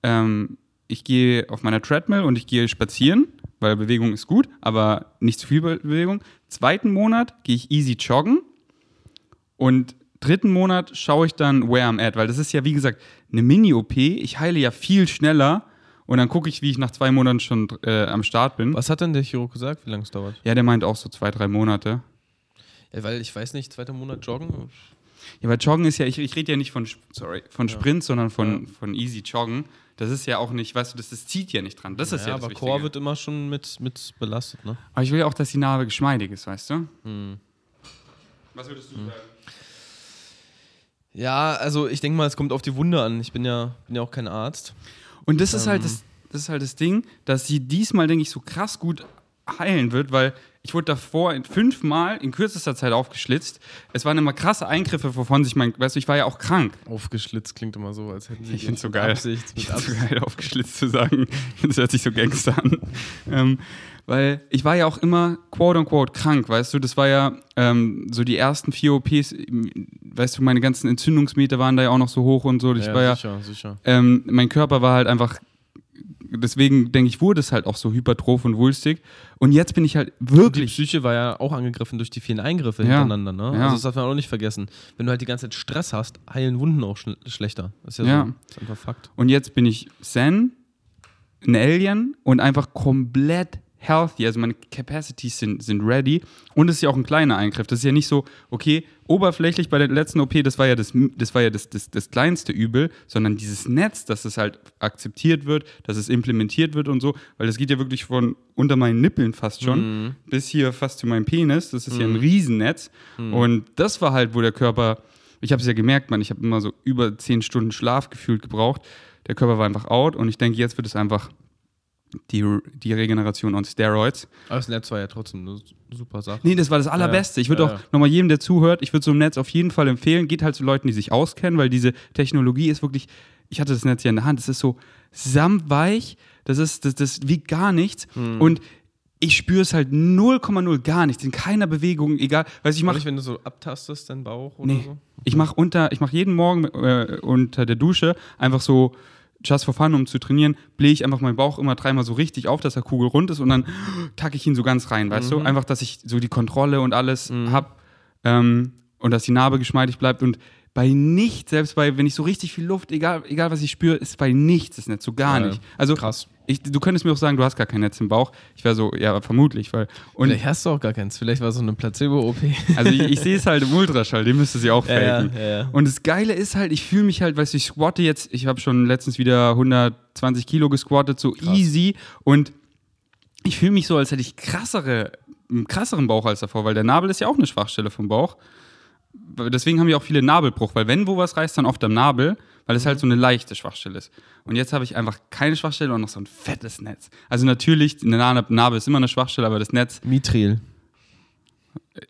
ähm, ich gehe auf meiner Treadmill und ich gehe spazieren, weil Bewegung ist gut, aber nicht zu viel Be Bewegung. Zweiten Monat gehe ich easy joggen und dritten Monat schaue ich dann, where I'm at, weil das ist ja, wie gesagt, eine Mini-OP. Ich heile ja viel schneller und dann gucke ich, wie ich nach zwei Monaten schon äh, am Start bin. Was hat denn der Chirurg gesagt, wie lange es dauert? Ja, der meint auch so zwei, drei Monate. Ja, weil ich weiß nicht, zweiter Monat joggen. Ja, weil Joggen ist ja, ich, ich rede ja nicht von, sorry, von Sprint, sondern von, von easy Joggen. Das ist ja auch nicht, weißt du, das, das zieht ja nicht dran. Das ist ja, ja, das aber Wichtige. Core wird immer schon mit, mit belastet, ne? Aber ich will ja auch, dass die Narbe geschmeidig ist, weißt du? Hm. Was würdest du sagen? Ja, also ich denke mal, es kommt auf die Wunde an. Ich bin ja, bin ja auch kein Arzt. Und das ist Ähm. halt das, das ist halt das Ding, dass sie diesmal, denke ich, so krass gut heilen wird, weil ich wurde davor fünfmal in kürzester Zeit aufgeschlitzt. Es waren immer krasse Eingriffe, wovon sich mein, weißt du, ich war ja auch krank. Aufgeschlitzt klingt immer so, als hätten sie Ich find's so geil. Absicht, Ich find's so geil, aufgeschlitzt zu sagen. Das hört sich so Gangster an. Ähm, weil ich war ja auch immer quote unquote krank, weißt du? Das war ja ähm, so die ersten vier OPs, weißt du, meine ganzen Entzündungsmeter waren da ja auch noch so hoch und so. Ich Ja, war ja, sicher, sicher. ähm, mein Körper war halt einfach, deswegen denke ich, wurde es halt auch so hypertroph und wulstig. Und jetzt bin ich halt Die wirklich. Psyche war ja auch angegriffen durch die vielen Eingriffe Ja. hintereinander, ne? Ja. Also das darf man auch nicht vergessen. Wenn du halt die ganze Zeit Stress hast, heilen Wunden auch schl schlechter. Das ist ja, Ja. so. Ist einfach Fakt. Und jetzt bin ich Zen, ein Alien und einfach komplett healthy. Also meine Capacities sind, sind ready. Und es ist ja auch ein kleiner Eingriff. Das ist ja nicht so, okay, oberflächlich bei der letzten OP, das war ja das, das, war ja das, das, das kleinste Übel, sondern dieses Netz, dass es halt akzeptiert wird, dass es implementiert wird und so, weil das geht ja wirklich von unter meinen Nippeln fast schon bis hier fast zu meinem Penis. Das ist ja ein Riesennetz. Und das war halt, wo der Körper, ich habe es ja gemerkt, man, ich habe immer so über zehn Stunden Schlaf gefühlt gebraucht. Der Körper war einfach out und ich denke, jetzt wird es einfach die, die Regeneration on Steroids. Aber das Netz war ja trotzdem eine super Sache. Nee, das war das Allerbeste. Ich würde Ja, auch ja. nochmal jedem, der zuhört, ich würde so ein Netz auf jeden Fall empfehlen. Geht halt zu Leuten, die sich auskennen, weil diese Technologie ist wirklich, ich hatte das Netz hier in der Hand, es ist so samtweich, das ist, das, das wiegt gar nichts Hm. und ich spüre es halt 0,0 gar nicht, in keiner Bewegung, egal. Weiß ich mache nicht, wenn du so abtastest, deinen Bauch oder Nee. so? Ich mache unter, ich mache jeden Morgen äh, unter der Dusche einfach so just for fun, um zu trainieren, blähe ich einfach meinen Bauch immer dreimal so richtig auf, dass der Kugel rund ist und dann tacke ich ihn so ganz rein, weißt du? Einfach, dass ich so die Kontrolle und alles hab ähm, und dass die Narbe geschmeidig bleibt und bei nichts, selbst bei, wenn ich so richtig viel Luft, egal, egal was ich spüre, ist bei nichts das Netz, so gar Ja, nicht. Also krass. Ich, du könntest mir auch sagen, du hast gar kein Netz im Bauch. Ich wäre so, ja, vermutlich, weil. Und Vielleicht hast du auch gar keins. Vielleicht war es so eine Placebo-OP. also ich, ich sehe es halt im Ultraschall, den müsste sie auch faken. ja, ja. Und das Geile ist halt, ich fühle mich halt, weißt du, ich squatte jetzt, ich habe schon letztens wieder 120 Kilo gesquattet, so easy. Und ich fühle mich so, als hätte ich krassere, einen krasseren Bauch als davor, weil der Nabel ist ja auch eine Schwachstelle vom Bauch. Deswegen haben wir auch viele Nabelbruch, weil wenn wo was reißt, dann oft am Nabel, weil es halt so eine leichte Schwachstelle ist. Und jetzt habe ich einfach keine Schwachstelle und noch so ein fettes Netz. Also natürlich, eine Narbe ist immer eine Schwachstelle, aber das Netz, Mithril.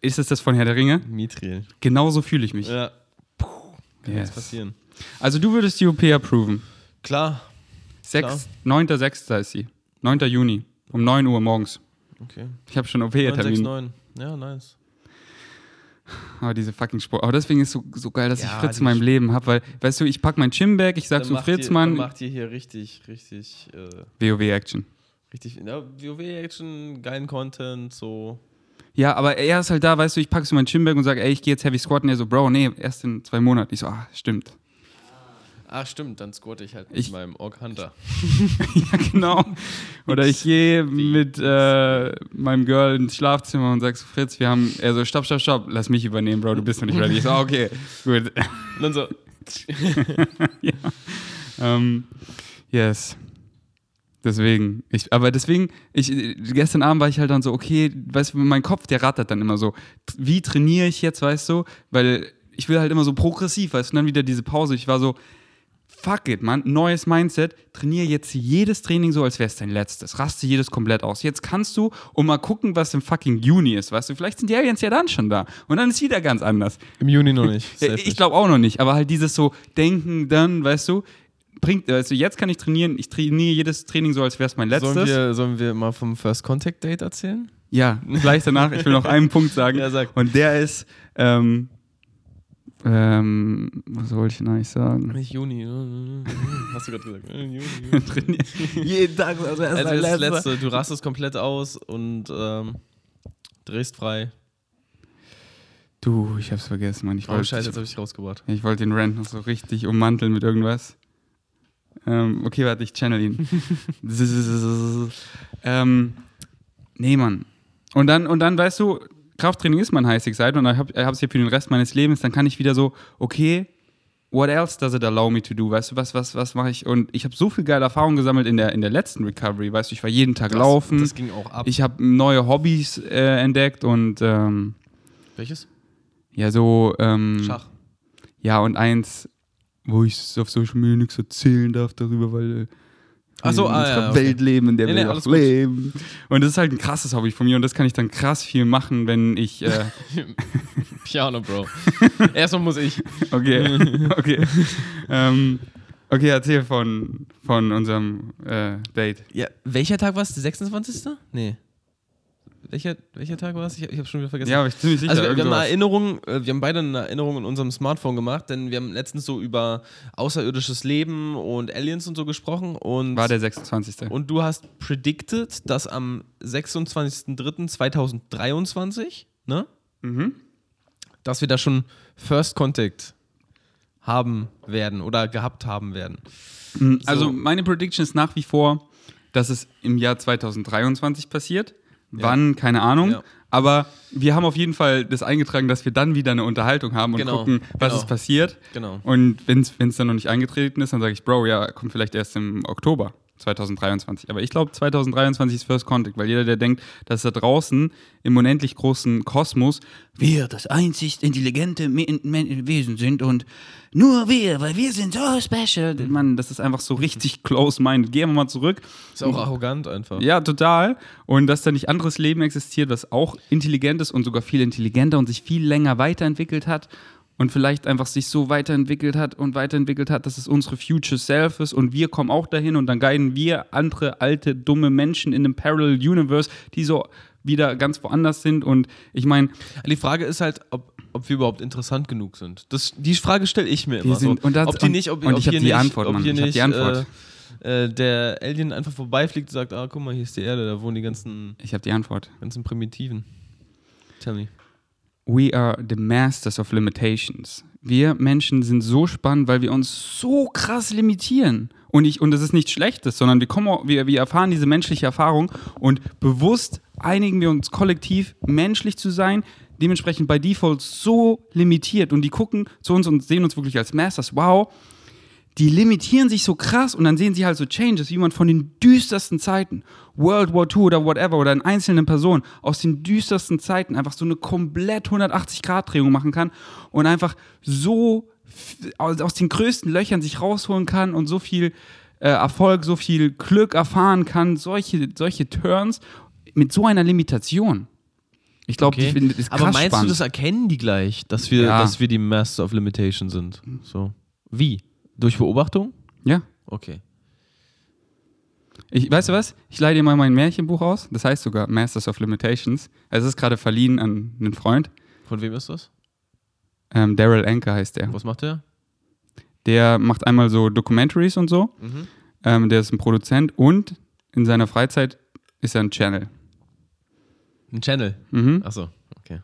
ist es das von Herr der Ringe? Mithril. Genauso fühle ich mich. Ja. Kann Yes. jetzt passieren. Also du würdest die OP approven. Klar. Sechs, 9.6. ist sie. 9. Juni. Um 9 Uhr morgens. Okay. Ich habe schon OP-Termin. 969. Ja, nice. Aber diese fucking Sport. Aber deswegen ist es so, so geil, dass Ja, ich Fritz in meinem Leben habe, weil, weißt du, ich pack mein Gymbag, ich sag zu macht Fritz, ihr, Mann, macht ihr hier richtig, richtig, äh, WoW-Action. richtig, ja, WoW-Action, geilen Content, so. Ja, aber er ist halt da, weißt du, ich pack so mein Gymbag und sage, ey, ich gehe jetzt Heavy Squatten. Er so, Bro, nee, erst in zwei Monaten. Ich so, ah, stimmt. Ah, stimmt, dann squatte ich halt mit Ich- meinem Orc Hunter. ja, genau. Oder ich gehe mit äh, meinem Girl ins Schlafzimmer und sag so, Fritz, wir haben, er so, stopp, stopp, stopp, lass mich übernehmen, Bro, du bist noch nicht ready. Ich so, ah, okay, gut. Und dann so, Ähm, yes. Deswegen, ich, aber deswegen, ich, gestern Abend war ich halt dann so, okay, weißt du, mein Kopf, der rattert dann immer so, wie trainiere ich jetzt, weißt du, weil ich will halt immer so progressiv, weißt du, und dann wieder diese Pause, ich war so, fuck it, Mann, neues Mindset, trainiere jetzt jedes Training so, als wäre es dein letztes, raste jedes komplett aus. Jetzt kannst du und mal gucken, was im fucking Juni ist, weißt du, vielleicht sind die Aliens ja dann schon da und dann ist wieder ganz anders. Im Juni noch nicht. Safe Ich glaube auch noch nicht, aber halt dieses so Denken dann, weißt du, bringt, also jetzt kann ich trainieren, ich trainiere jedes Training so, als wäre es mein letztes. Sollen wir, sollen wir mal vom First Contact Date erzählen? Ja, gleich danach. Ich will noch einen Punkt sagen. Ja, sag. Und der ist, ähm, ähm, was wollte ich denn eigentlich sagen? Nicht Juni. Hast du gerade gesagt? Juni. Trainier- Jeden Tag so, also Also das letzte, du rastest komplett aus und ähm, drehst frei. Du, ich hab's vergessen, Mann. Ich Oh wollte Scheiße, jetzt habe ich rausgebracht. ich wollte den Rant noch so richtig ummanteln mit irgendwas. Ähm, okay, warte, ich channel ihn. ähm, nee, Mann. Und dann, und dann, weißt du, Krafttraining ist mein High Side und ich habe es hier für den Rest meines Lebens, dann kann ich wieder so, okay, what else does it allow me to do? Weißt du, was, was, was mache ich? Und ich habe so viel geile Erfahrungen gesammelt in der, in der letzten Recovery, weißt du, ich war jeden Tag laufen, Das ging auch ab. ich habe neue Hobbys äh, entdeckt und ähm, Welches? ja, so, ähm, Schach. ja, und eins, wo ich auf Social Media nichts erzählen darf darüber, weil äh, Ach so, in ah, unserer ja, okay. Welt leben, in der Nee, wir nee, auch gut. leben. Und das ist halt ein krasses Hobby von mir und das kann ich dann krass viel machen, wenn ich, äh, Piano, Bro. Erstmal muss ich. okay, okay, ähm, okay, erzähl von, von unserem äh, Date. Ja, welcher Tag war es? Der 26.? Nee. Welcher, welcher Tag war es? Ich, ich habe schon wieder vergessen. Ja, aber ich bin ziemlich sicher. Also wir, wir haben eine. Erinnerung, äh, wir haben beide eine Erinnerung in unserem Smartphone gemacht, denn wir haben letztens so über außerirdisches Leben und Aliens und so gesprochen und, War der 26. und du hast predicted, dass am 26.03.2023, ne, Mhm. dass wir da schon First Contact haben werden oder gehabt haben werden. Also So. meine Prediction ist nach wie vor, dass es im Jahr 2023 passiert. Wann, keine Ahnung. Aber wir haben auf jeden Fall das eingetragen, dass wir dann wieder eine Unterhaltung haben und Genau, gucken, was genau. ist passiert. Genau. Und wenn es dann noch nicht eingetreten ist, dann sage ich, Bro, ja, kommt vielleicht erst im Oktober 2023. Aber ich glaube, 2023 ist First Contact, weil jeder, der denkt, dass da draußen im unendlich großen Kosmos wir das einzig intelligente Me Me Wesen sind und nur wir, weil wir sind so special. Mann, das ist einfach so richtig close-minded. Gehen wir mal zurück. Ist auch arrogant einfach. Ja, total. Und dass da nicht anderes Leben existiert, was auch intelligent ist und sogar viel intelligenter und sich viel länger weiterentwickelt hat und vielleicht einfach sich so weiterentwickelt hat und weiterentwickelt hat, dass es unsere Future Self ist und wir kommen auch dahin und dann guiden wir andere alte, dumme Menschen in einem Parallel Universe, die so wieder ganz woanders sind und ich meine, Die Frage ist halt, ob, ob wir überhaupt interessant genug sind. Das, die Frage stelle ich mir immer. sind- so. und das- ob die und- nicht, ob, und ob ich hab hier die nicht, Antwort, ob Mann. hier Ich nicht die Antwort. Äh, äh, der Alien einfach vorbeifliegt und sagt, ah, guck mal, hier ist die Erde, da wohnen die ganzen, ich habe die Antwort. ganzen Primitiven. Tell me. We are the masters of limitations. Wir Menschen sind so spannend, weil wir uns so krass limitieren. Und, ich, und das ist nichts Schlechtes, sondern wir, kommen, wir, wir erfahren diese menschliche Erfahrung und bewusst einigen wir uns kollektiv, menschlich zu sein, dementsprechend bei Default so limitiert. Und die gucken zu uns und sehen uns wirklich als Masters. Wow, die limitieren sich so krass und dann sehen sie halt so Changes, wie man von den düstersten Zeiten, World War II oder whatever, oder in einzelnen Personen aus den düstersten Zeiten einfach so eine komplett 180-Grad-Drehung machen kann und einfach so aus, den größten Löchern sich rausholen kann und so viel äh, Erfolg, so viel Glück erfahren kann, solche, solche Turns mit so einer Limitation. Ich glaube, Okay. ich finde das krass Aber meinst spannend. du, das erkennen die gleich, dass wir, Ja. dass wir die Master of Limitation sind? So. Wie? Durch Beobachtung? ja. Okay. Ich, weißt du was? Ich leihe dir mal mein Märchenbuch aus. Das heißt sogar Masters of Limitations. Also es ist gerade verliehen an einen Freund. Von wem ist das? Ähm, Daryl Anker heißt der. Was macht der? Der macht einmal so Documentaries und so. Mhm. Ähm, der ist ein Produzent und in seiner Freizeit ist er ein Channel. Ein Channel. Mhm. Achso, okay.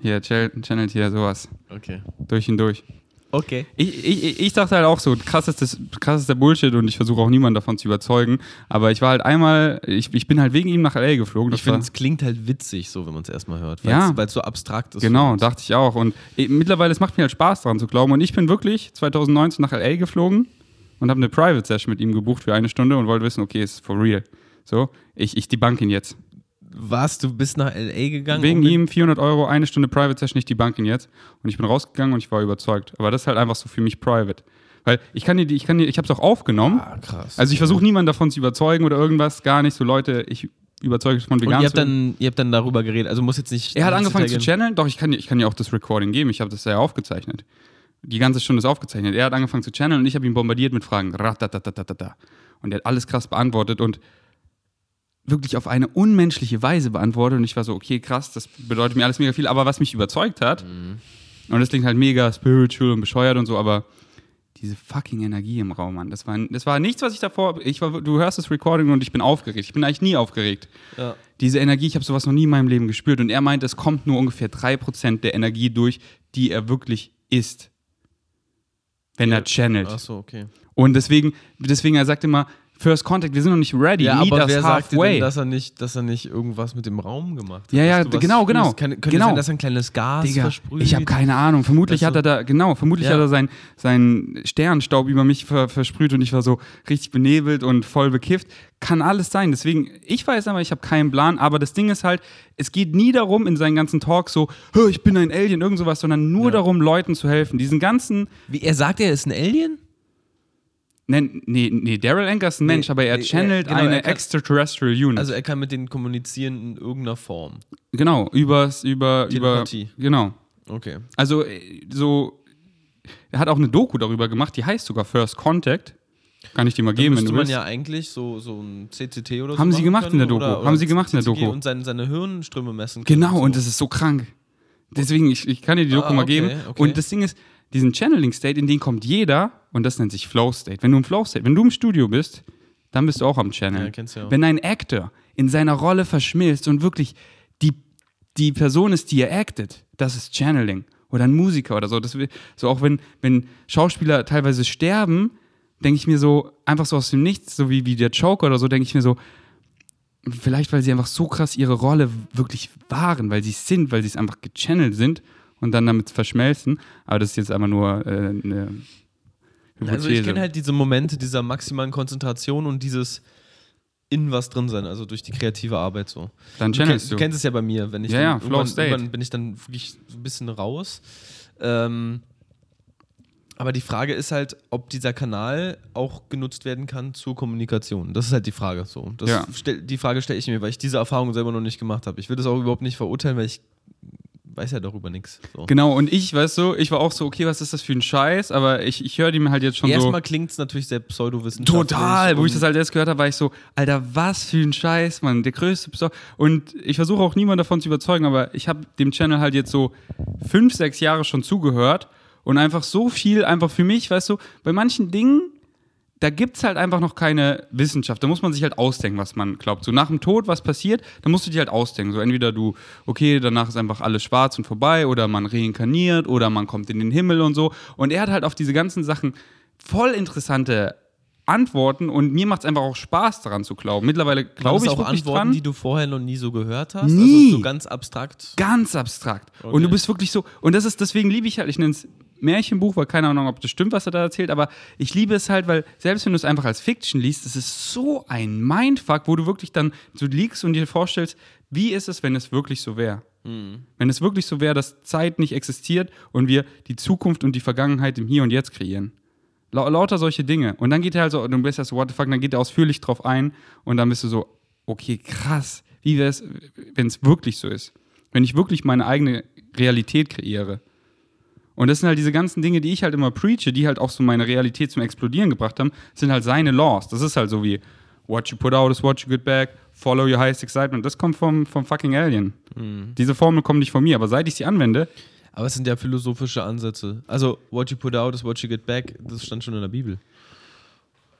Hier, channel- channelt hier sowas. Okay. Durch und durch. Okay. Ich, ich, ich dachte halt auch so, krass ist, das, krass ist der Bullshit und ich versuche auch niemanden davon zu überzeugen. Aber ich war halt einmal, ich, ich bin halt wegen ihm nach L.A. geflogen. Ich finde, es klingt halt witzig, so wenn man es erstmal hört. Ja. Weil es so abstrakt ist. Genau, dachte ich auch. Und eh, mittlerweile, es macht mir halt Spaß daran zu glauben. Und ich bin wirklich 2019 nach LA geflogen. und habe eine Private Session mit ihm gebucht für eine Stunde und wollte wissen, okay, ist for real. So, ich, ich debunk ihn jetzt. Was, du bist nach L.A. gegangen? Wegen um ihm 400 Euro, eine Stunde Private Session, ich debunk ihn jetzt. Und ich bin rausgegangen und ich war überzeugt. Aber das ist halt einfach so für mich private. Weil ich kann dir, die- ich kann dir, ich habe es auch aufgenommen. Ah, krass. Also ich versuche niemanden davon zu überzeugen oder irgendwas, gar nicht. So Leute, ich überzeuge von Und vegan ihr habt, dann, ihr habt dann darüber geredet, also muss jetzt nicht. Er hat angefangen zu channeln. Doch, ich kann, dir- ich kann dir auch das Recording geben. Ich habe das ja aufgezeichnet. Die ganze Stunde ist aufgezeichnet. Er hat angefangen zu channeln und ich habe ihn bombardiert mit Fragen. Und er hat alles krass beantwortet und wirklich auf eine unmenschliche Weise beantwortet. Und ich war so, okay, krass, das bedeutet mir alles mega viel. Aber was mich überzeugt hat, und das klingt halt mega spiritual und bescheuert und so, aber diese fucking Energie im Raum, Mann. Das war, das war nichts, was ich davor. Ich war, du hörst das Recording und ich bin aufgeregt. Ich bin eigentlich nie aufgeregt Ja. diese Energie, ich habe sowas noch nie in meinem Leben gespürt. Und er meint, es kommt nur ungefähr 3% der Energie durch, die er wirklich ist. Wenn er channelt. Achso, okay. Und deswegen, deswegen, er sagt immer, First Contact, wir sind noch nicht ready, Ja, meet aber wer sagt dir denn, dass er, nicht, dass er nicht irgendwas mit dem Raum gemacht hat? Ja, ja, genau, genau, spürst? Kann, könnte genau. sein, dass er ein kleines Gas Digga, versprüht? ich habe keine Ahnung. Vermutlich Weißt hat er da, genau, vermutlich Ja. hat er seinen sein Sternstaub über mich ver, versprüht und ich war so richtig benebelt und voll bekifft. Kann alles sein. Deswegen, ich weiß aber, ich habe keinen Plan. Aber das Ding ist halt, es geht nie darum in seinen ganzen Talks so, "Hö, ich bin ein Alien, irgend sowas, sondern nur Ja. darum, Leuten zu helfen. Diesen ganzen, Wie, er sagt, er ist ein Alien? Nee, nee, nee Daryl Anker ist ein Mensch, aber er nee, channelt genau, er eine kann- extraterrestrial Unit. Also er kann mit denen kommunizieren in irgendeiner Form. genau, übers, über, über, genau. Okay. Also äh, so, er hat auch eine Doku darüber gemacht, die heißt sogar First Contact. Kann ich dir mal Dann geben, wenn du man willst. ja eigentlich so, so ein CCT oder so Haben sie gemacht in der können, Doku. Haben sie gemacht in der CCG Doku. Und seine, seine Hirnströme messen können. Genau, und so. das ist so krank. Deswegen, ich, ich kann dir die Doku Ah, mal okay, geben. okay. Und das Ding ist, diesen Channeling State, in den kommt jeder, und das nennt sich Flow State. Wenn du im Flow State, wenn du im Studio bist, dann bist du auch am Channel. Ja, ja auch. Wenn ein Actor in seiner Rolle verschmilzt und wirklich die, die Person ist, die er actet, das ist Channeling. Oder ein Musiker oder so. Das, so auch wenn, wenn Schauspieler teilweise sterben, denke ich mir so, einfach so aus dem Nichts, so wie, wie der Joker oder so, denke ich mir so, vielleicht weil sie einfach so krass ihre Rolle wirklich waren, weil sie es sind, weil sie es einfach gechannelt sind und dann damit verschmelzen. Aber das ist jetzt einfach nur äh, eine Hypothese. Also ich kenne halt diese Momente dieser maximalen Konzentration und dieses in was drin sein, also durch die kreative Arbeit so. dann channelst du du. kennst es ja bei mir, wenn ich Ja, dann ja, Flow irgendwann, State. irgendwann bin ich dann wirklich so ein bisschen raus. Ähm, aber die Frage ist halt, ob dieser Kanal auch genutzt werden kann zur Kommunikation. Das ist halt die Frage so. Ja. stell, die Frage stelle ich mir, weil ich diese Erfahrung selber noch nicht gemacht habe. Ich will das auch überhaupt nicht verurteilen, weil ich weiß ja darüber nichts. So. Genau, und ich, weißt du, ich war auch so, okay, was ist das für ein Scheiß? Aber ich, ich höre die mir halt jetzt schon Erstmal so. klingt es natürlich sehr pseudowissenschaftlich. Total, wo ich das halt erst gehört habe, war ich so, Alter, was für ein Scheiß, Mann, der größte Pseu Und ich versuche auch niemanden davon zu überzeugen, aber ich habe dem Channel halt jetzt so fünf, sechs Jahre schon zugehört und einfach so viel, einfach für mich, weißt du, bei manchen Dingen, da gibt es halt einfach noch keine Wissenschaft. Da muss man sich halt ausdenken, was man glaubt. So nach dem Tod, was passiert, da musst du dir halt ausdenken. So entweder du, okay, danach ist einfach alles schwarz und vorbei oder man reinkarniert oder man kommt in den Himmel und so. Und er hat halt auf diese ganzen Sachen voll interessante Antworten und mir macht es einfach auch Spaß daran zu glauben. Mittlerweile glaube das ich auch wirklich Antworten, dran. die du vorher noch nie so gehört hast? Nie. Also so ganz abstrakt. Ganz abstrakt. Und Okay. du bist wirklich so, und das ist, deswegen liebe ich halt, ich nenne es Märchenbuch, weil keine Ahnung, ob das stimmt, was er da erzählt, aber ich liebe es halt, weil selbst wenn du es einfach als Fiction liest, es ist so ein Mindfuck, wo du wirklich dann so liegst und dir vorstellst, wie ist es, wenn es wirklich so wäre? Wenn es wirklich so wäre, dass Zeit nicht existiert und wir die Zukunft und die Vergangenheit im Hier und Jetzt kreieren. Lau lauter solche Dinge. Und dann geht er halt so, du bist ja so, what the fuck, dann geht er ausführlich drauf ein und dann bist du so, okay, krass, wie wäre es, wenn es wirklich so ist? Wenn ich wirklich meine eigene Realität kreiere. Und das sind halt diese ganzen Dinge, die ich halt immer preache, die halt auch so meine Realität zum Explodieren gebracht haben, sind halt seine Laws. Das ist halt so wie, what you put out is what you get back, follow your highest excitement. Das kommt vom, vom fucking Alien. Diese Formel kommt nicht von mir, aber seit ich sie anwende, Aber es sind ja philosophische Ansätze. Also, what you put out is what you get back. Das stand schon in der Bibel.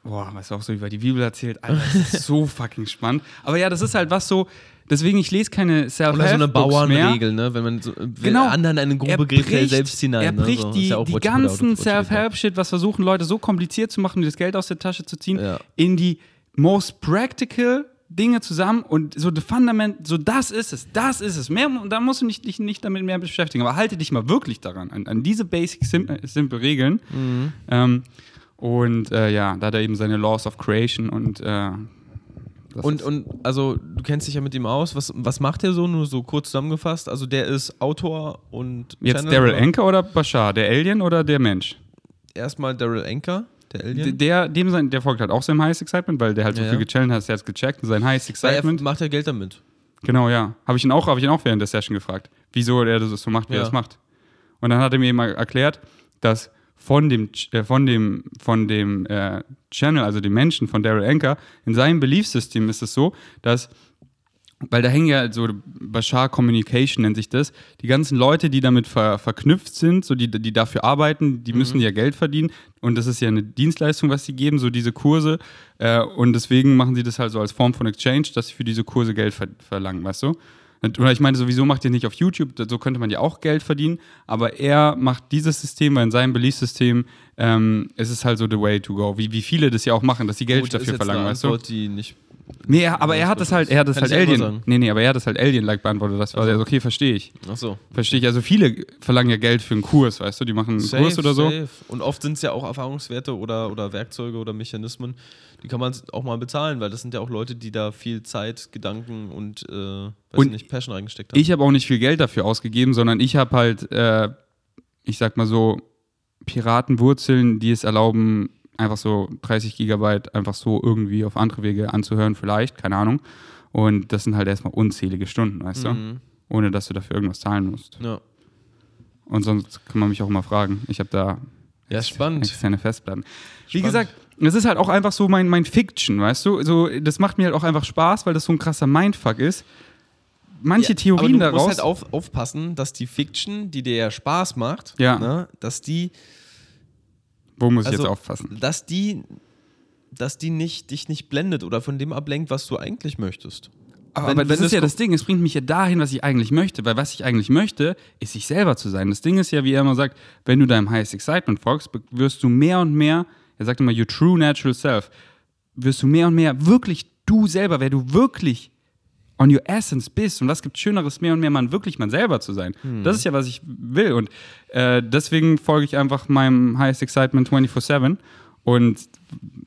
Boah, was auch so über die Bibel erzählt, Alter, das ist so fucking spannend. Aber ja, das ist halt was so, deswegen, ich lese keine self Oder so eine Bauernregel. ne? Wenn man so, Genau. anderen einen Er Grundbegriff fällt bricht- selbst hinein. Er ne? bricht so. Ist die, ja die ganzen. Self-Help-Shit, was versuchen Leute so kompliziert zu machen, das Geld aus der Tasche zu ziehen, Ja. in die most practical Dinge zusammen und so the Fundament, so das ist es, das ist es. Mehr, da musst du nicht, dich nicht damit mehr beschäftigen, aber halte dich mal wirklich daran, an, an diese basic, sim, äh, simple Regeln. Mhm. Ähm, Und äh, ja, da hat er eben seine Laws of Creation und äh, das Und, und also, du kennst dich ja mit ihm aus. Was, was macht er so? Nur so kurz zusammengefasst. Also, der ist Autor und. jetzt Channel- Daryl Anker oder Bashar? Der Alien oder der Mensch? Erstmal Daryl Anker, der Alien. Der, dem sein, der folgt halt auch seinem Highest Excitement, weil der halt so Ja, viel ja. gechallenged hat, dass er hat gecheckt und sein Highest Weil er Excitement. macht ja Geld damit. Genau, ja. Habe ich ihn auch, habe ich ihn auch während der Session gefragt, wieso er das so macht, wie Ja. er das macht. Und dann hat er mir eben mal erklärt, dass von dem, äh, von dem, von dem äh, Channel, also dem Menschen von Daryl Anker, in seinem Beliefsystem ist es so, dass weil da hängen ja so Bashar Communication nennt sich das. Die ganzen Leute, die damit ver verknüpft sind, so die, die dafür arbeiten, die müssen ja Geld verdienen. Und das ist ja eine Dienstleistung, was sie geben, so diese Kurse. Äh, und deswegen machen sie das halt so als Form von Exchange, dass sie für diese Kurse Geld ver verlangen, weißt du? Oder ich meine, sowieso macht ihr nicht auf YouTube, so könnte man ja auch Geld verdienen, aber er macht dieses System, weil in seinem Beliefssystem ähm, ist es halt so the way to go, wie, wie viele das ja auch machen, dass sie Geld Gut, dafür verlangen, weißt du? Die nicht. Nee, er- aber er hat das halt, er hat das halt Alien. Nee, nee, aber er hat das halt Alien-like beantwortet. Das war Also. okay, verstehe ich. Achso. Verstehe ich. Also viele verlangen ja Geld für einen Kurs, weißt du? Die machen einen Kurs oder so. Safe. Und oft sind es ja auch Erfahrungswerte oder, oder Werkzeuge oder Mechanismen, die kann man auch mal bezahlen, weil das sind ja auch Leute, die da viel Zeit, Gedanken und, äh, weiß Und ich nicht, Passion reingesteckt haben. Ich habe auch nicht viel Geld dafür ausgegeben, sondern ich habe halt, äh, ich sag mal so, Piratenwurzeln, die es erlauben, einfach so 30 Gigabyte einfach so irgendwie auf andere Wege anzuhören, vielleicht, keine Ahnung. Und das sind halt erstmal unzählige Stunden, weißt du? Mhm. Ohne dass du dafür irgendwas zahlen musst. Ja. Und sonst kann man mich auch immer fragen. Ich habe da Ja, spannend. externe Festplatten. Wie Spannend. gesagt, es ist halt auch einfach so mein, mein Fiction, weißt du? So, das macht mir halt auch einfach Spaß, weil das so ein krasser Mindfuck ist. Manche Ja, Theorien aber du daraus. musst halt auf, aufpassen, dass die Fiction, die dir ja Spaß macht, Ja. ne, dass die, wo muss ich also- jetzt aufpassen? dass die, dass die nicht, dich nicht blendet oder von dem ablenkt, was du eigentlich möchtest. Aber, wenn- aber das ist ja das Ding, es bringt mich ja dahin, was ich eigentlich möchte, weil was ich eigentlich möchte, ist sich selber zu sein. Das Ding ist ja, wie er immer sagt, wenn du deinem Highest Excitement folgst, wirst du mehr und mehr, er sagt immer, your true natural self, wirst du mehr und mehr wirklich du selber, wer du wirklich on your essence bist. Und was gibt Schöneres, mehr und mehr man wirklich man selber zu sein? Das ist ja, was ich will. Und äh, deswegen folge ich einfach meinem Highest Excitement 24-7. Und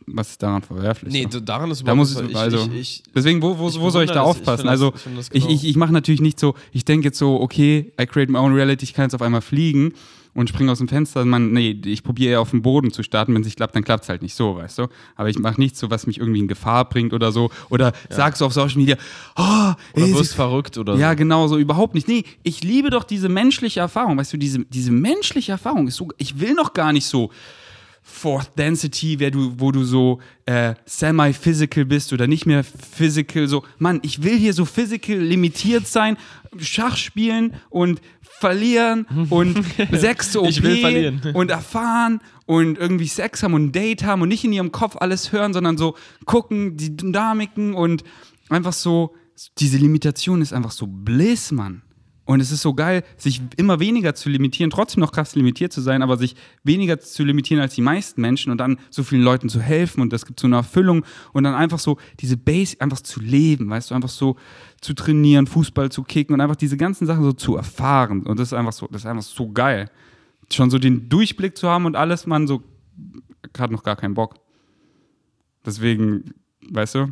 was ist daran verwerflich? Nee, so? daran ist Da muss ich, also, ich, ich, deswegen, wo, wo, wo soll ich da. Ich aufpassen? also, ich das ich, genau. ich, ich mache natürlich nicht so, ich denke jetzt so, okay, I create my own reality, ich kann jetzt auf einmal fliegen und springe aus dem Fenster. Man, nee, ich probiere eher auf dem Boden zu starten, wenn es nicht klappt, dann klappt es halt nicht so, weißt du? Aber ich mache nichts so, was mich irgendwie in Gefahr bringt oder so. Oder sagst du auf Social Media, oh, oder ey, wirst verrückt oder ja, so. genau, so überhaupt nicht. Nee, ich liebe doch diese menschliche Erfahrung. Weißt du, diese, diese menschliche Erfahrung ist so, ich will noch gar nicht so Fourth Density, wer du, wo du so äh, semi-physical bist oder nicht mehr physical. So, Mann, ich will hier so physical limitiert sein, Schach spielen und verlieren und Sex OP Ich will verlieren. und erfahren und irgendwie Sex haben und ein Date haben und nicht in ihrem Kopf alles hören, sondern so gucken, die Dynamiken und einfach so, diese Limitation ist einfach so Bliss, Mann. Und es ist so geil, sich immer weniger zu limitieren, trotzdem noch krass limitiert zu sein, aber sich weniger zu limitieren als die meisten Menschen und dann so vielen Leuten zu helfen und das gibt so eine Erfüllung und dann einfach so diese Base einfach zu leben, weißt du, einfach so zu trainieren, Fußball zu kicken und einfach diese ganzen Sachen so zu erfahren. Und das ist einfach so, das ist einfach so geil. Schon so den Durchblick zu haben und alles, man so hat noch gar keinen Bock. Deswegen, weißt du,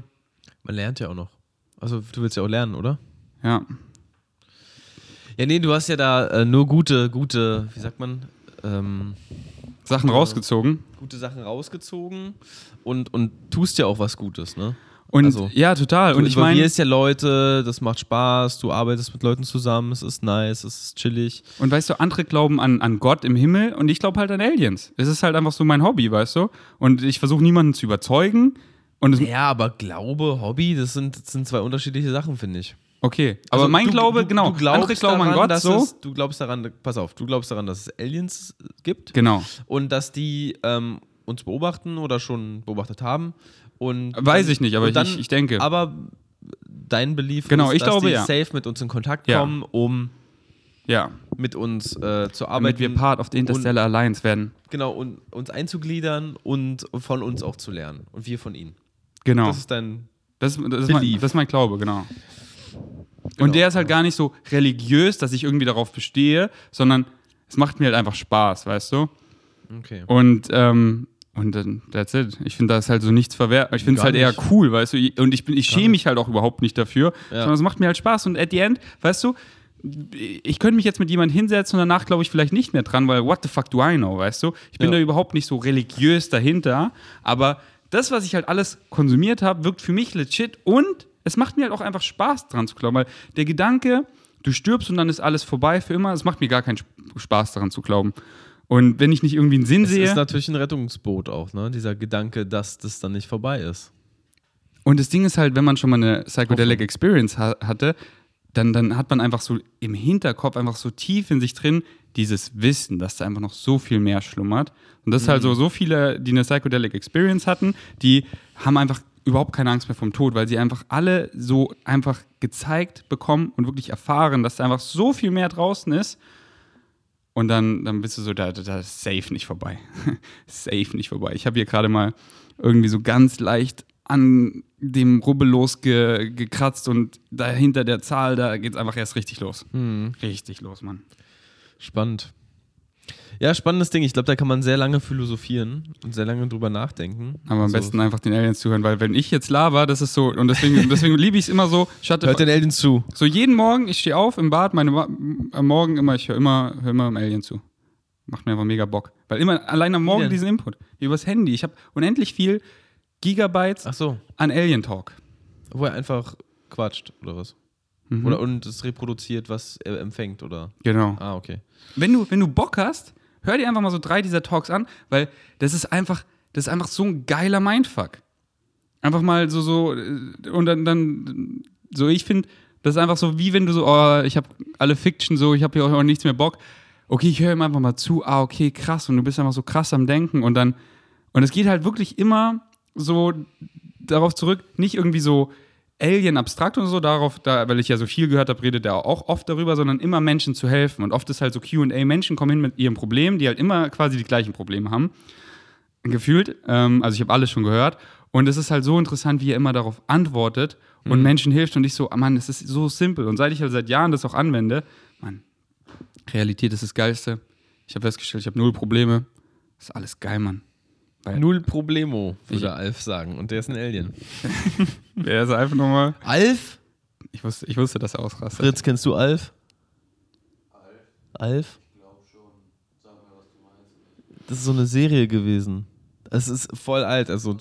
Man lernt ja auch noch. Also du willst ja auch lernen, oder? ja. Ja, nee, du hast ja da äh, nur gute, gute, wie sagt man, ähm, Sachen rausgezogen. gute Sachen rausgezogen und, und tust ja auch was Gutes, ne? Und Also, ja, total. Du Und ich meine, involvierst ja Leute, das macht Spaß, du arbeitest mit Leuten zusammen, es ist nice, es ist chillig. Und weißt du, andere glauben an, an Gott im Himmel und ich glaube halt an Aliens. Es ist halt einfach so mein Hobby, weißt du? Und ich versuche niemanden zu überzeugen. Und Ja, aber Glaube, Hobby, das sind, das sind zwei unterschiedliche Sachen, finde ich. Okay, aber Also mein du- Glaube, du, genau, Du glaubst andere glauben daran, an Gott dass so. Es, du glaubst daran, pass auf, du glaubst daran, dass es Aliens gibt genau. und dass die ähm, uns beobachten oder schon beobachtet haben. Und Weiß ich nicht, aber und ich- dann, ich- ich denke. Aber dein Belief Genau, ist, ich dass glaube, die ja. safe mit uns in Kontakt Ja. kommen, um Ja, mit uns äh, zu damit arbeiten. wir Part of the Interstellar Alliance werden. Und, genau, und uns einzugliedern und von uns auch zu lernen. Und wir von ihnen. Genau. Das ist dein. Das, das, ist mein, Belief. das ist mein Glaube, genau. Genau. Und der ist halt gar nicht so religiös, dass ich irgendwie darauf bestehe, sondern es macht mir halt einfach Spaß, weißt du? Okay. Und, ähm, Und dann, that's it. Ich finde das halt so nichts verwehrt. Ich finde es halt eher nicht. cool, weißt du. Und ich, bin, ich schäme mich halt auch überhaupt nicht dafür, Ja. sondern es macht mir halt Spaß. Und at the end, weißt du, ich könnte mich jetzt mit jemandem hinsetzen und danach glaube ich vielleicht nicht mehr dran, weil what the fuck do I know, weißt du? Ich bin Ja. da überhaupt nicht so religiös dahinter, aber das, was ich halt alles konsumiert habe, wirkt für mich legit und es macht mir halt auch einfach Spaß dran zu glauben, weil der Gedanke, du stirbst und dann ist alles vorbei für immer, es macht mir gar keinen Sp- Spaß daran zu glauben. Und wenn ich nicht irgendwie einen Sinn Es sehe. ist natürlich ein Rettungsboot auch, ne? Dieser Gedanke, dass das dann nicht vorbei ist. Und das Ding ist halt, wenn man schon mal eine Psychedelic Experience ha hatte, dann, dann hat man einfach so im Hinterkopf einfach so tief in sich drin dieses Wissen, dass da einfach noch so viel mehr schlummert. Und das ist halt so, so viele, die eine Psychedelic Experience hatten, die haben einfach überhaupt keine Angst mehr vom Tod, weil sie einfach alle so einfach gezeigt bekommen und wirklich erfahren, dass da einfach so viel mehr draußen ist. Und dann, dann bist du so, da, da, da ist safe nicht vorbei. safe nicht vorbei. Ich habe hier gerade mal irgendwie so ganz leicht an dem Rubbellos ge, gekratzt und dahinter der Zahl, da geht es einfach erst richtig los. Hm. Richtig los, Mann. Spannend. Ja, spannendes Ding. Ich glaube, da kann man sehr lange philosophieren und sehr lange drüber nachdenken. Aber am Also, besten einfach den Aliens zuhören, weil wenn ich jetzt laber, das ist so, und deswegen, deswegen liebe ich es immer so, Hört den Aliens zu. so jeden Morgen, ich stehe auf im Bad, meine am Morgen immer, ich höre immer, hör immer im Alien zu. Macht mir einfach mega Bock. Weil immer allein am Morgen diesen Input. Übers Handy. Ich habe unendlich viel Gigabytes Ach so. an Alien Talk. Wo er einfach quatscht oder was? Mhm. Oder und es reproduziert, was er empfängt, oder? Genau. Ah, okay. wenn du, wenn du Bock hast, hör dir einfach mal so drei dieser Talks an, weil das ist einfach, das ist einfach so ein geiler Mindfuck. Einfach mal so, so, äh, und dann, dann so, ich finde, das ist einfach so, wie wenn du so, oh, ich habe alle Fiction so, ich habe hier auch nichts mehr Bock. Okay, ich höre ihm einfach mal zu, ah, okay, krass, und du bist einfach so krass am Denken und dann, und es geht halt wirklich immer so darauf zurück, nicht irgendwie so Alien abstrakt oder so, darauf, da, weil ich ja so viel gehört habe, redet er auch oft darüber, sondern immer Menschen zu helfen. Und oft ist halt so QA, Menschen kommen hin mit ihrem Problem, die halt immer quasi die gleichen Probleme haben. Gefühlt. Ähm, also ich habe alles schon gehört. Und es ist halt so interessant, wie er immer darauf antwortet und Menschen hilft und ich so, ah, Mann, es ist so simpel. Und seit ich halt seit Jahren das auch anwende, Mann, Realität ist das Geilste. Ich habe festgestellt, ich habe null Probleme. ist alles geil, Mann. Weil- Null Problemo, würde Ich- Alf sagen. Und der ist ein Alien. Er ist einfach nochmal. Alf? Ich wusste, ich wusste, dass er ausrastet. Fritz, kennst du Alf? Alf? Das ist so eine Serie gewesen. Es ist voll alt. Also,